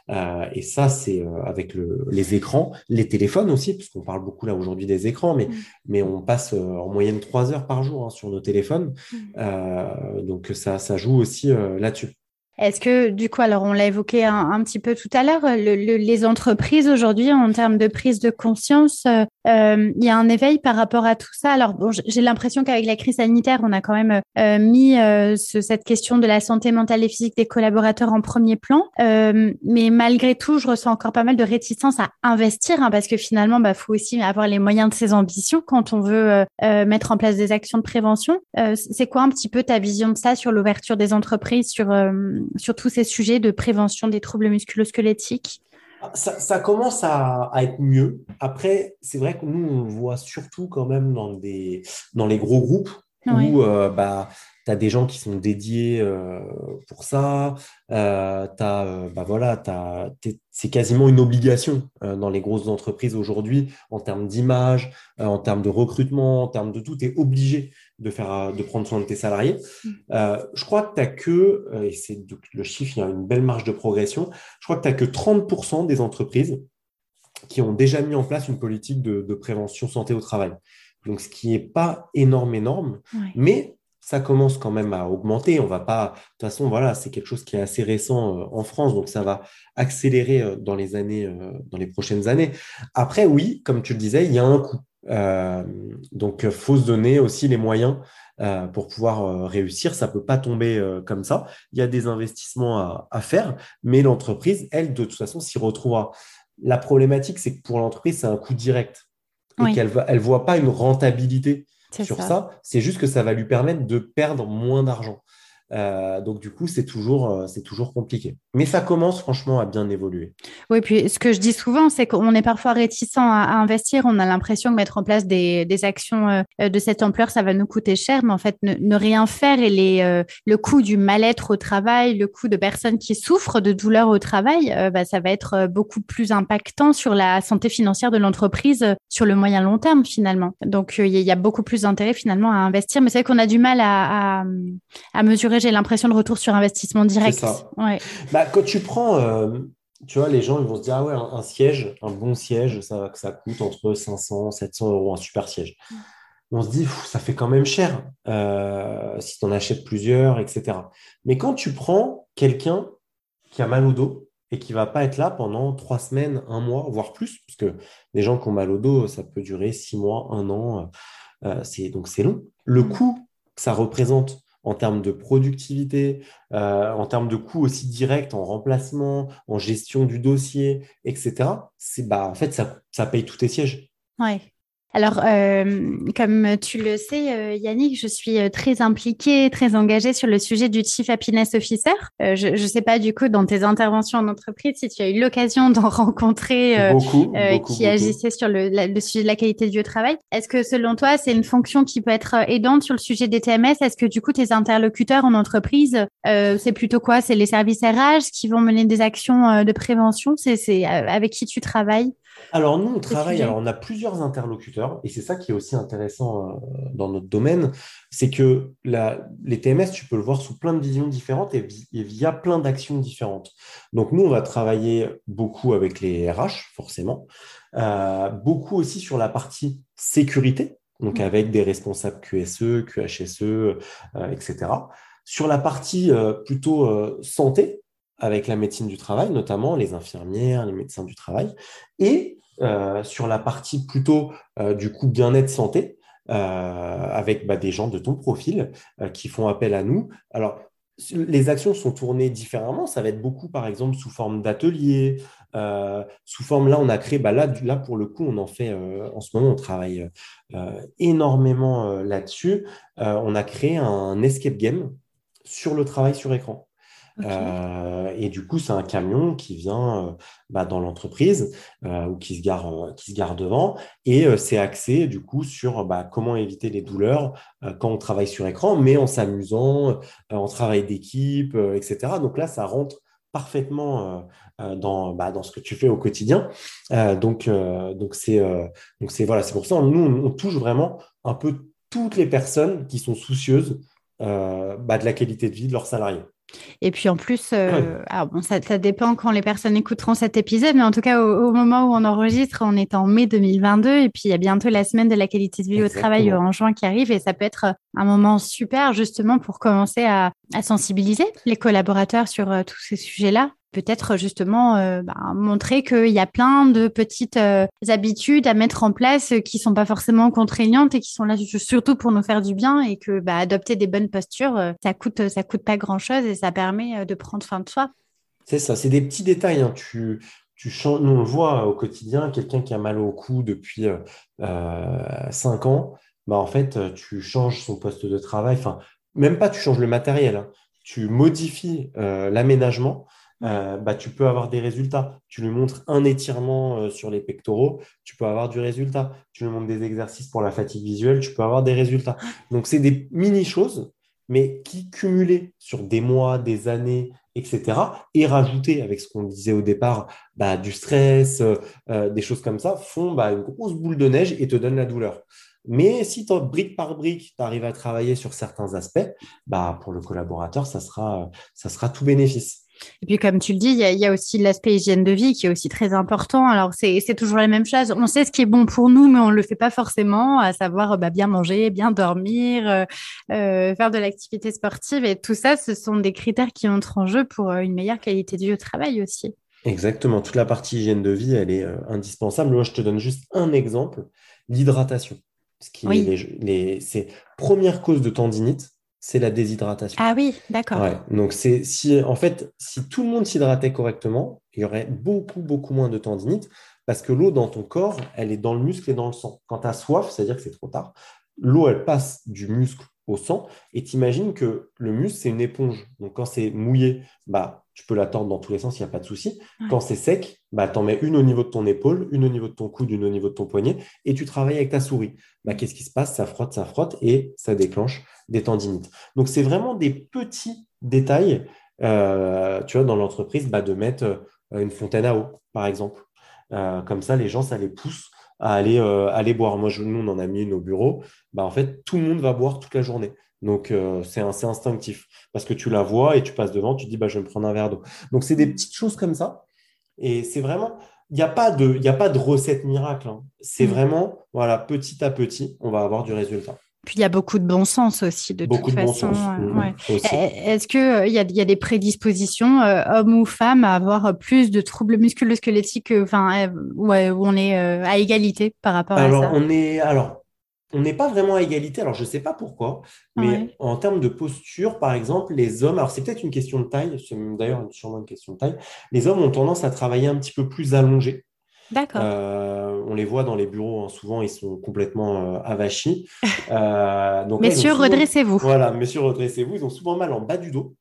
Euh, et ça, c'est euh, avec les écrans, les téléphones aussi, parce qu'on parle beaucoup là aujourd'hui des écrans, mais, mm. mais on passe euh, en moyenne trois heures par jour hein, sur nos téléphones. Mm. donc ça, ça joue aussi là-dessus. Est-ce que, du coup, alors on l'a évoqué un, petit peu tout à l'heure, les entreprises aujourd'hui, en termes de prise de conscience, euh, euh, il y a un éveil par rapport à tout ça. Alors, bon, j'ai l'impression qu'avec la crise sanitaire, on a quand même euh, mis cette question de la santé mentale et physique des collaborateurs en premier plan. mais malgré tout, je ressens encore pas mal de réticence à investir, hein, parce que finalement, bah, faut aussi avoir les moyens de ses ambitions quand on veut mettre en place des actions de prévention. C'est quoi un petit peu ta vision de ça sur l'ouverture des entreprises, sur sur tous ces sujets de prévention des troubles musculosquelettiques? Ça, commence à, être mieux. Après, c'est vrai que nous, on voit surtout quand même dans, des, dans les gros groupes où euh, bah, tu as des gens qui sont dédiés euh, pour ça. Euh, euh bah voilà, c'est quasiment une obligation dans les grosses entreprises aujourd'hui en termes d'image, en termes de recrutement, en termes de tout. Tu es obligé de, faire, de prendre soin de tes salariés. Mm. je crois que tu n'as que, et c'est le chiffre, il y a une belle marge de progression, je crois que tu n'as que 30% des entreprises qui ont déjà mis en place une politique de, prévention santé au travail. Donc, ce qui n'est pas énorme, énorme, mais ça commence quand même à augmenter. On va pas, de toute façon, voilà, c'est quelque chose qui est assez récent euh, en France, donc ça va accélérer euh, dans les années, euh, dans les prochaines années. Après, oui, comme tu le disais, il y a un coût. Donc, il faut se donner aussi les moyens pour pouvoir réussir. Ça peut pas tomber comme ça. Il y a des investissements à, faire, mais l'entreprise, elle, de toute façon, s'y retrouvera. La problématique, c'est que pour l'entreprise, c'est un coût direct et qu'elle ne voit pas une rentabilité sur ça. C'est juste que ça va lui permettre de perdre moins d'argent. Euh, donc, du coup, c'est toujours, euh, c'est toujours compliqué. Mais ça commence franchement à bien évoluer. Oui, puis ce que je dis souvent, c'est qu'on est parfois réticent à, investir. On a l'impression que mettre en place des, actions euh, de cette ampleur, ça va nous coûter cher. Mais en fait, ne, rien faire et le coût du mal-être au travail, le coût de personnes qui souffrent de douleurs au travail, bah, ça va être beaucoup plus impactant sur la santé financière de l'entreprise sur le moyen long terme finalement. Donc, il y, a beaucoup plus d'intérêt finalement à investir. Mais c'est vrai qu'on a du mal à mesurer j'ai l'impression, de retour sur investissement direct. Ça. Bah, quand tu prends, euh, tu vois, les gens ils vont se dire, ah ouais, un, siège, un bon siège, ça, ça coûte entre 500, 700 euros, un super siège. On se dit, ça fait quand même cher euh, si tu en achètes plusieurs, etc. Mais quand tu prends quelqu'un qui a mal au dos et qui va pas être là pendant trois semaines, un mois, voire plus, parce que les gens qui ont mal au dos, ça peut durer six mois, un an, euh, c'est donc c'est long. Le coût que ça représente en termes de productivité, euh, en termes de coûts aussi directs en remplacement, en gestion du dossier, etc. C'est bah en fait ça, ça paye tous tes sièges. Ouais. Alors, euh, comme tu le sais, euh, Yannick, je suis euh, très impliquée, très engagée sur le sujet du Chief Happiness Officer. je ne sais pas du coup dans tes interventions en entreprise si tu as eu l'occasion [LAUGHS] d'en rencontrer beaucoup, qui agissaient sur le, sujet de la qualité du travail. Est-ce que selon toi, c'est une fonction qui peut être aidante sur le sujet des TMS Est-ce que du coup, tes interlocuteurs en entreprise, c'est plutôt quoi? C'est les services RH qui vont mener des actions de prévention? C'est avec qui tu travailles? Alors nous, on travaille, alors on a plusieurs interlocuteurs, et c'est ça qui est aussi intéressant euh, dans notre domaine, c'est que les TMS, tu peux le voir sous plein de visions différentes et, via plein d'actions différentes. Donc nous, on va travailler beaucoup avec les RH, forcément, euh, beaucoup aussi sur la partie sécurité, donc mmh. avec des responsables QSE, QHSE, euh, etc. Sur la partie plutôt santé, avec la médecine du travail, notamment les infirmières, les médecins du travail, et euh, sur la partie plutôt euh, du coup bien-être santé, euh, avec bah, des gens de ton profil qui font appel à nous. Alors, les actions sont tournées différemment. Ça va être beaucoup, par exemple, sous forme d'ateliers, sous forme, là, on a créé, bah, là, là, pour le coup, on en fait, en ce moment, on travaille énormément là-dessus. on a créé un escape game sur le travail sur écran. Euh, et du coup, c'est un camion qui vient euh, bah, dans l'entreprise euh, ou qui se, gare, qui se gare devant. Et c'est axé du coup sur bah, comment éviter les douleurs quand on travaille sur écran, mais en s'amusant, en travail d'équipe, etc. Donc là, ça rentre parfaitement dans, bah, dans ce que tu fais au quotidien. donc, donc c'est donc c'est voilà, c'est pour ça nous on, on, touche vraiment un peu toutes les personnes qui sont soucieuses bah, de la qualité de vie de leurs salariés. Et puis en plus, euh, bon, ça, dépend quand les personnes écouteront cet épisode, mais en tout cas, au, moment où on enregistre, on est en mai 2022 et puis il y a bientôt la semaine de la qualité de vie au travail en juin qui arrive et ça peut être un moment super justement pour commencer à sensibiliser les collaborateurs sur euh, tous ces sujets-là peut-être justement euh, bah, montrer qu'il y a plein de petites euh, habitudes à mettre en place qui sont pas forcément contraignantes et qui sont là surtout pour nous faire du bien et que bah, adopter des bonnes postures, euh, ça coûte ça coûte pas grand chose et ça permet de prendre soin de soi. C'est ça, c'est des petits détails. Hein. Tu, tu nous on le voit au quotidien, quelqu'un qui a mal au cou depuis euh, 5 ans, bah en fait tu changes son poste de travail, enfin même pas tu changes le matériel, hein. tu modifies l'aménagement euh, bah, tu peux avoir des résultats. Tu lui montres un étirement euh, sur les pectoraux, tu peux avoir du résultat. Tu lui montres des exercices pour la fatigue visuelle, tu peux avoir des résultats. Donc, c'est des mini-choses, mais qui, cumulées sur des mois, des années, etc., et rajoutées avec ce qu'on disait au départ, bah, du stress, euh, des choses comme ça, font bah, une grosse boule de neige et te donnent la douleur. Mais si brique par brique, tu arrives à travailler sur certains aspects, bah, pour le collaborateur, ça sera, ça sera tout bénéfice. Et puis, comme tu le dis, il y, a, aussi l'aspect hygiène de vie qui est aussi très important. Alors, c'est toujours la même chose. On sait ce qui est bon pour nous, mais on ne le fait pas forcément, à savoir bah, bien manger, bien dormir, euh, euh, faire de l'activité sportive. Et tout ça, ce sont des critères qui entrent en jeu pour euh, une meilleure qualité de vie au travail aussi. Exactement. Toute la partie hygiène de vie, elle est indispensable. Moi, je te donne juste un exemple l'hydratation. Ce qui est les, c'est première cause de tendinite c'est la déshydratation. Ah oui, d'accord. Donc c'est si en fait si tout le monde s'hydratait correctement, il y aurait beaucoup beaucoup moins de tendinite parce que l'eau dans ton corps, elle est dans le muscle et dans le sang. Quand tu as soif, c'est-à-dire que c'est trop tard. L'eau, elle passe du muscle au sang. Et t'imagines que le muscle, c'est une éponge. Donc, quand c'est mouillé, bah, tu peux la tordre dans tous les sens, il n'y a pas de souci. Quand c'est sec, bah, tu en mets une au niveau de ton épaule, une au niveau de ton coude, une au niveau de ton poignet, et tu travailles avec ta souris. Bah, Qu'est-ce qui se passe? Ça frotte, ça frotte, et ça déclenche des tendinites. Donc, c'est vraiment des petits détails, euh, tu vois, dans l'entreprise, bah, de mettre euh, une fontaine à eau, par exemple. Euh, comme ça, les gens, ça les pousse à aller, aller boire. Moi, je, nous, on en a mis une au bureau. Bah, en fait, tout le monde va boire toute la journée. Donc, euh, c'est instinctif parce que tu la vois et tu passes devant, tu dis, bah, je vais me prendre un verre d'eau. Donc, c'est des petites choses comme ça. Et c'est vraiment, il n'y a, pas de, a pas de recette miracle. Hein. C'est mm. vraiment, voilà, petit à petit, on va avoir du résultat. Puis il y a beaucoup de bon sens aussi, de beaucoup toute de façon. Bon sens. Mm, eh, est-ce qu'il euh, y, a, y a des prédispositions, euh, hommes ou femmes, à avoir plus de troubles musculo-squelettiques, enfin, où on est à égalité par rapport à ça? Alors, on est, alors, on n'est pas vraiment à égalité. Alors, je ne sais pas pourquoi, mais en termes de posture, par exemple, les hommes, alors c'est peut-être une question de taille, c'est d'ailleurs sûrement une question de taille, les hommes ont tendance à travailler un petit peu plus allongés. D'accord. Euh, on les voit dans les bureaux, hein, souvent ils sont complètement euh, avachis. [LAUGHS] Euh, messieurs, redressez-vous. Voilà, messieurs, redressez-vous. Ils ont souvent mal en bas du dos.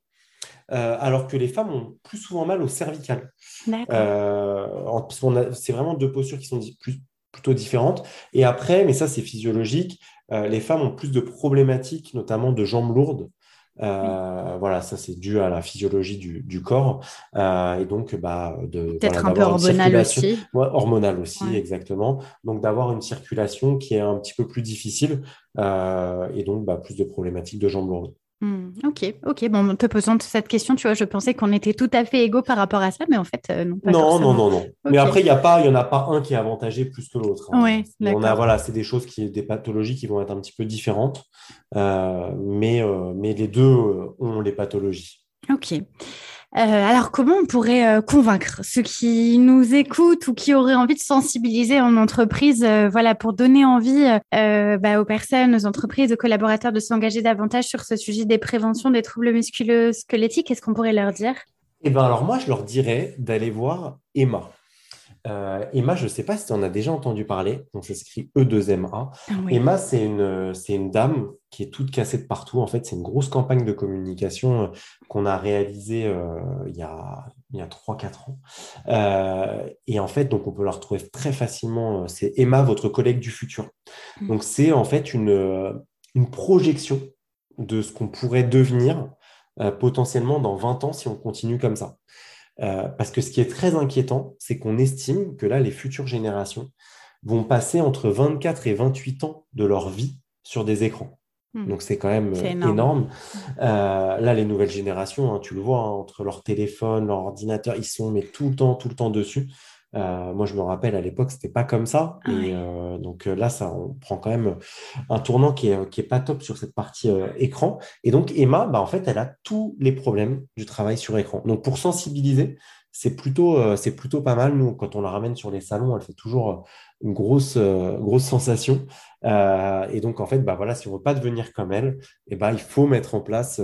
alors que les femmes ont plus souvent mal au cervical. D'accord. c'est vraiment deux postures qui sont plus, plutôt différentes. Et après, mais ça c'est physiologique, les femmes ont plus de problématiques, notamment de jambes lourdes. Euh, voilà, ça c'est dû à la physiologie du, corps euh, et donc bah, de peut-être un peu hormonal aussi. hormonal aussi, exactement. Donc d'avoir une circulation qui est un petit peu plus difficile et donc bah, plus de problématiques de jambes lourdes. Hmm, ok, ok. Bon, en te posant cette question, tu vois, je pensais qu'on était tout à fait égaux par rapport à ça, mais en fait, euh, non. non, non, non, non, Mais après, il n'y a pas, il y en a pas un qui est avantagé plus que l'autre. Hein. Oui, on a, voilà, c'est des choses qui, des pathologies qui vont être un petit peu différentes, euh, mais, euh, mais les deux ont les pathologies. Ok. Euh, alors, comment on pourrait euh, convaincre ceux qui nous écoutent ou qui auraient envie de sensibiliser en entreprise, euh, voilà, pour donner envie bah, aux personnes, aux entreprises, aux collaborateurs de s'engager davantage sur ce sujet des préventions des troubles musculo-squelettiques? Qu'est-ce qu'on pourrait leur dire? Eh ben, alors moi, je leur dirais d'aller voir Emma. Euh, Emma, je ne sais pas si tu en as déjà entendu parler, donc ça s'écrit E2MA. Ah Emma, c'est une, une dame qui est toute cassée de partout. En fait, c'est une grosse campagne de communication euh, qu'on a réalisée euh, il y a, il y a 3-4 ans. et en fait, donc on peut la retrouver très facilement. C'est Emma, votre collègue du futur. Mm. Donc c'est en fait une, une projection de ce qu'on pourrait devenir potentiellement dans 20 ans si on continue comme ça. Euh, parce que ce qui est très inquiétant, c'est qu'on estime que là, les futures générations vont passer entre 24 et 28 ans de leur vie sur des écrans. Hmm. Donc c'est quand même énorme. Euh, là, les nouvelles générations, hein, tu le vois, hein, entre leur téléphone, leur ordinateur, ils sont mais tout le temps, tout le temps dessus. Euh, moi, je me rappelle à l'époque, c'était pas comme ça. Ah et euh, donc euh, là, ça, on prend quand même un tournant qui est, qui est pas top sur cette partie écran. Et donc, Emma, bah, en fait, elle a tous les problèmes du travail sur écran. Donc, pour sensibiliser, c'est plutôt, c'est plutôt pas mal. Nous, quand on la ramène sur les salons, elle fait toujours une grosse, grosse sensation. et donc, en fait, bah, voilà, si on veut pas devenir comme elle, et eh bah, il faut mettre en place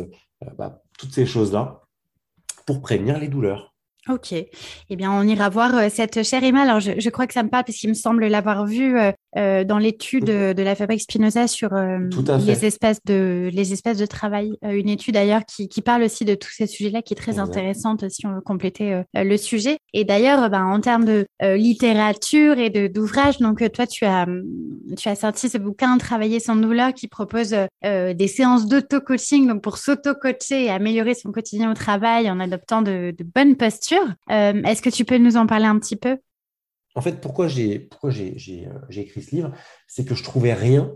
bah, toutes ces choses-là pour prévenir les douleurs. Ok. Eh bien, on ira voir euh, cette chère Emma. Alors, je, crois que ça me parle puisqu'il me semble l'avoir vue euh, euh, dans l'étude de la fabrique Spinoza sur les espaces de les espaces de travail. une étude d'ailleurs qui, qui, parle aussi de tous ces sujets-là, qui est très intéressante si on veut compléter le sujet. Et d'ailleurs, ben, en termes de littérature et d'ouvrages, donc toi, tu as tu as sorti ce bouquin Travailler sans douleur qui propose des séances d'auto-coaching, donc pour s'auto-coacher et améliorer son quotidien au travail en adoptant de, de bonnes postures. Euh, est-ce que tu peux nous en parler un petit peu? En fait, pourquoi j'ai euh, écrit ce livre C'est que je trouvais rien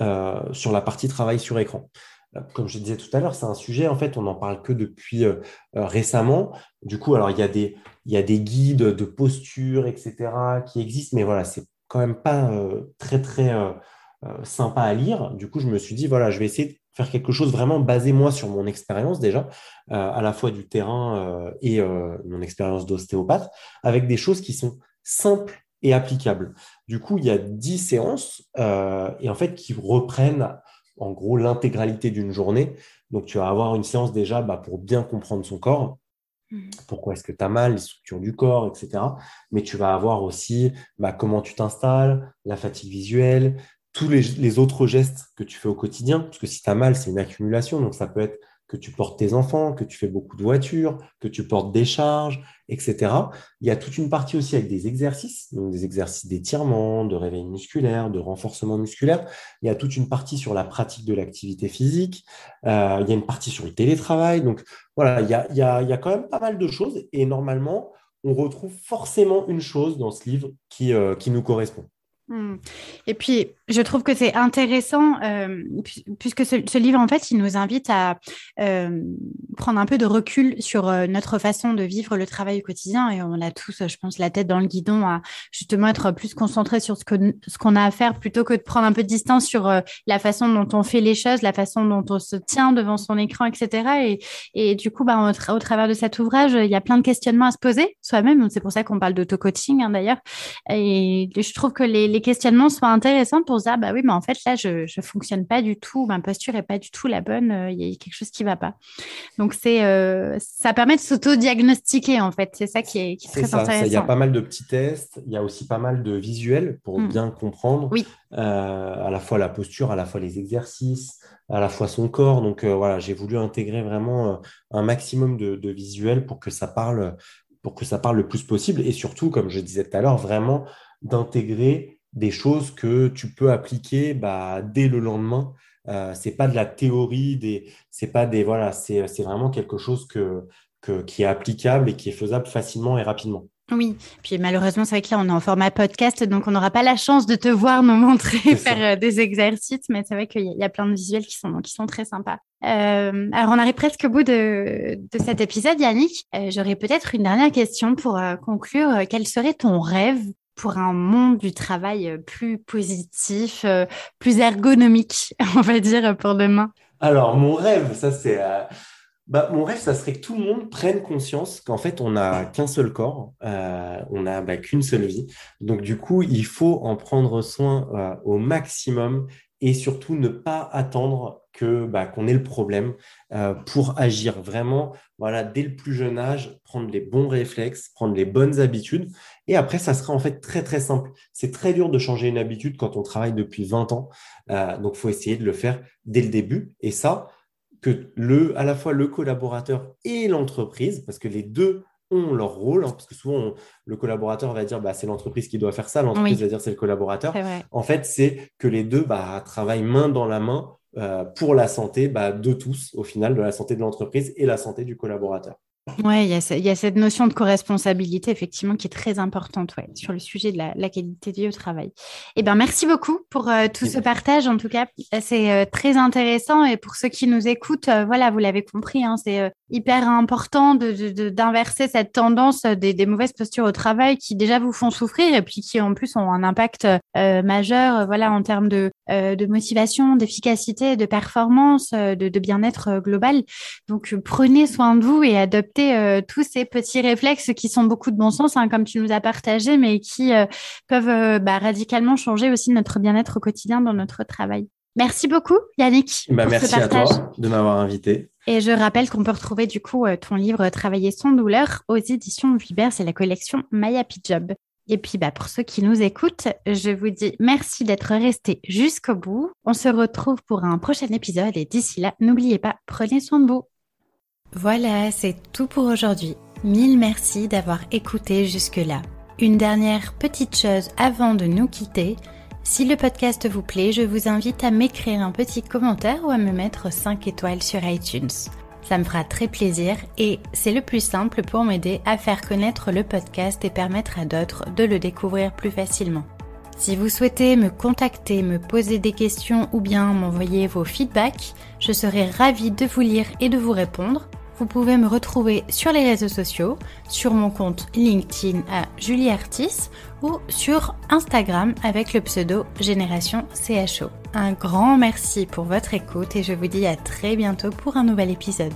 euh, sur la partie travail sur écran. Comme je disais tout à l'heure, c'est un sujet, en fait, on n'en parle que depuis récemment. Du coup, alors, il y, a des, guides de posture, etc., qui existent, mais voilà, c'est quand même pas très, très sympa à lire. Du coup, je me suis dit, voilà, je vais essayer faire quelque chose vraiment basé moi sur mon expérience déjà, euh, à la fois du terrain euh, et euh, mon expérience d'ostéopathe, avec des choses qui sont simples et applicables. Du coup, il y a dix séances et en fait qui reprennent en gros l'intégralité d'une journée. Donc, tu vas avoir une séance déjà bah, pour bien comprendre son corps. Mmh. Pourquoi est-ce que tu as mal, les structures du corps, etc. Mais tu vas avoir aussi bah, comment tu t'installes, la fatigue visuelle, tous les, les, autres gestes que tu fais au quotidien, parce que si tu as mal, c'est une accumulation, donc ça peut être que tu portes tes enfants, que tu fais beaucoup de voitures, que tu portes des charges, etc. Il y a toute une partie aussi avec des exercices, donc des exercices d'étirement, de réveil musculaire, de renforcement musculaire. Il y a toute une partie sur la pratique de l'activité physique. Euh, il y a une partie sur le télétravail. Donc voilà, il y, a, il, y a, il y a, quand même pas mal de choses. Et normalement, on retrouve forcément une chose dans ce livre qui, euh, qui nous correspond. Hmm. Et puis, je trouve que c'est intéressant, euh, puisque ce, livre, en fait, il nous invite à euh, prendre un peu de recul sur euh, notre façon de vivre le travail au quotidien. Et on a tous, je pense, la tête dans le guidon à justement être plus concentré sur ce qu'on ce qu'on a à faire plutôt que de prendre un peu de distance sur la façon dont on fait les choses, la façon dont on se tient devant son écran, etc. Et, et du coup, bah, au, travers de cet ouvrage, il y a plein de questionnements à se poser soi-même. C'est pour ça qu'on parle d'auto-coaching, hein, d'ailleurs. Et je trouve que les les questionnements soient intéressants pour se dire, bah oui, mais en fait, là, je ne fonctionne pas du tout, ma posture n'est pas du tout la bonne, euh, il y a quelque chose qui ne va pas. Donc, c'est, euh, ça permet de s'auto-diagnostiquer, en fait. C'est ça qui est, qui est, très intéressant. Il y a pas mal de petits tests, il y a aussi pas mal de visuels pour mm. bien comprendre oui. Euh, à la fois la posture, à la fois les exercices, à la fois son corps. Donc, voilà, j'ai voulu intégrer vraiment un maximum de, de visuels pour que ça parle pour que ça parle le plus possible et surtout, comme je disais tout à l'heure, vraiment d'intégrer des choses que tu peux appliquer bah, dès le lendemain. Euh, c'est pas de la théorie, des, c'est pas des voilà, c'est, vraiment quelque chose que, qui est applicable et qui est faisable facilement et rapidement. Oui, puis malheureusement, c'est vrai que là, on est en format podcast, donc on n'aura pas la chance de te voir nous montrer faire euh, des exercices, mais c'est vrai qu'il y, a plein de visuels qui sont, qui sont très sympas. Euh, alors, on arrive presque au bout de, de cet épisode, Yannick. Euh, j'aurais peut-être une dernière question pour conclure. Quel serait ton rêve pour un monde du travail euh, plus positif, euh, plus ergonomique, [LAUGHS] on va dire, pour demain Alors, mon rêve, ça c'est... Euh, bah, mon rêve, ça serait que tout le monde prenne conscience qu'en fait, on n'a qu'un seul corps, on n'a bah, qu'une seule vie. Donc, du coup, il faut en prendre soin au maximum et surtout ne pas attendre que bah, qu'on ait le problème euh, pour agir vraiment voilà dès le plus jeune âge prendre les bons réflexes prendre les bonnes habitudes. Et après ça sera en fait très très simple. C'est très dur de changer une habitude quand on travaille depuis 20 ans. Euh, donc faut essayer de le faire dès le début. Et ça que le à la fois le collaborateur et l'entreprise parce que les deux ont leur rôle, hein, parce que souvent le collaborateur va dire bah, c'est l'entreprise qui doit faire ça, l'entreprise va dire c'est le collaborateur. En fait, c'est que les deux bah, travaillent main dans la main pour la santé bah, de tous, au final, de la santé de l'entreprise et la santé du collaborateur. Oui, il y, a cette notion de co-responsabilité, effectivement, qui est très importante ouais, sur le sujet de la, qualité de vie au travail. Eh bien, merci beaucoup pour euh, tout ce partage. En tout cas, c'est euh, très intéressant. Et pour ceux qui nous écoutent, voilà, vous l'avez compris, hein, c'est hyper important d'inverser de, cette tendance des, des, mauvaises postures au travail qui déjà vous font souffrir et puis qui en plus ont un impact majeur voilà, en termes de, de motivation, d'efficacité, de performance, de, de bien-être global. Donc, prenez soin de vous et adoptez euh, tous ces petits réflexes qui sont beaucoup de bon sens, hein, comme tu nous as partagé, mais qui euh, peuvent euh, bah, radicalement changer aussi notre bien-être au quotidien dans notre travail. Merci beaucoup, Yannick. Bah, merci à toi de m'avoir invité. Et je rappelle qu'on peut retrouver du coup ton livre Travailler sans douleur aux éditions Vibert, c'est la collection Maya Job. Et puis bah, pour ceux qui nous écoutent, je vous dis merci d'être restés jusqu'au bout. On se retrouve pour un prochain épisode et d'ici là, n'oubliez pas, prenez soin de vous. Voilà, c'est tout pour aujourd'hui. Mille merci d'avoir écouté jusque-là. Une dernière petite chose avant de nous quitter. Si le podcast vous plaît, je vous invite à m'écrire un petit commentaire ou à me mettre 5 étoiles sur iTunes. Ça me fera très plaisir et c'est le plus simple pour m'aider à faire connaître le podcast et permettre à d'autres de le découvrir plus facilement. Si vous souhaitez me contacter, me poser des questions ou bien m'envoyer vos feedbacks, je serai ravie de vous lire et de vous répondre. Vous pouvez me retrouver sur les réseaux sociaux, sur mon compte LinkedIn à Julie Artis ou sur Instagram avec le pseudo Génération CHO. Un grand merci pour votre écoute et je vous dis à très bientôt pour un nouvel épisode.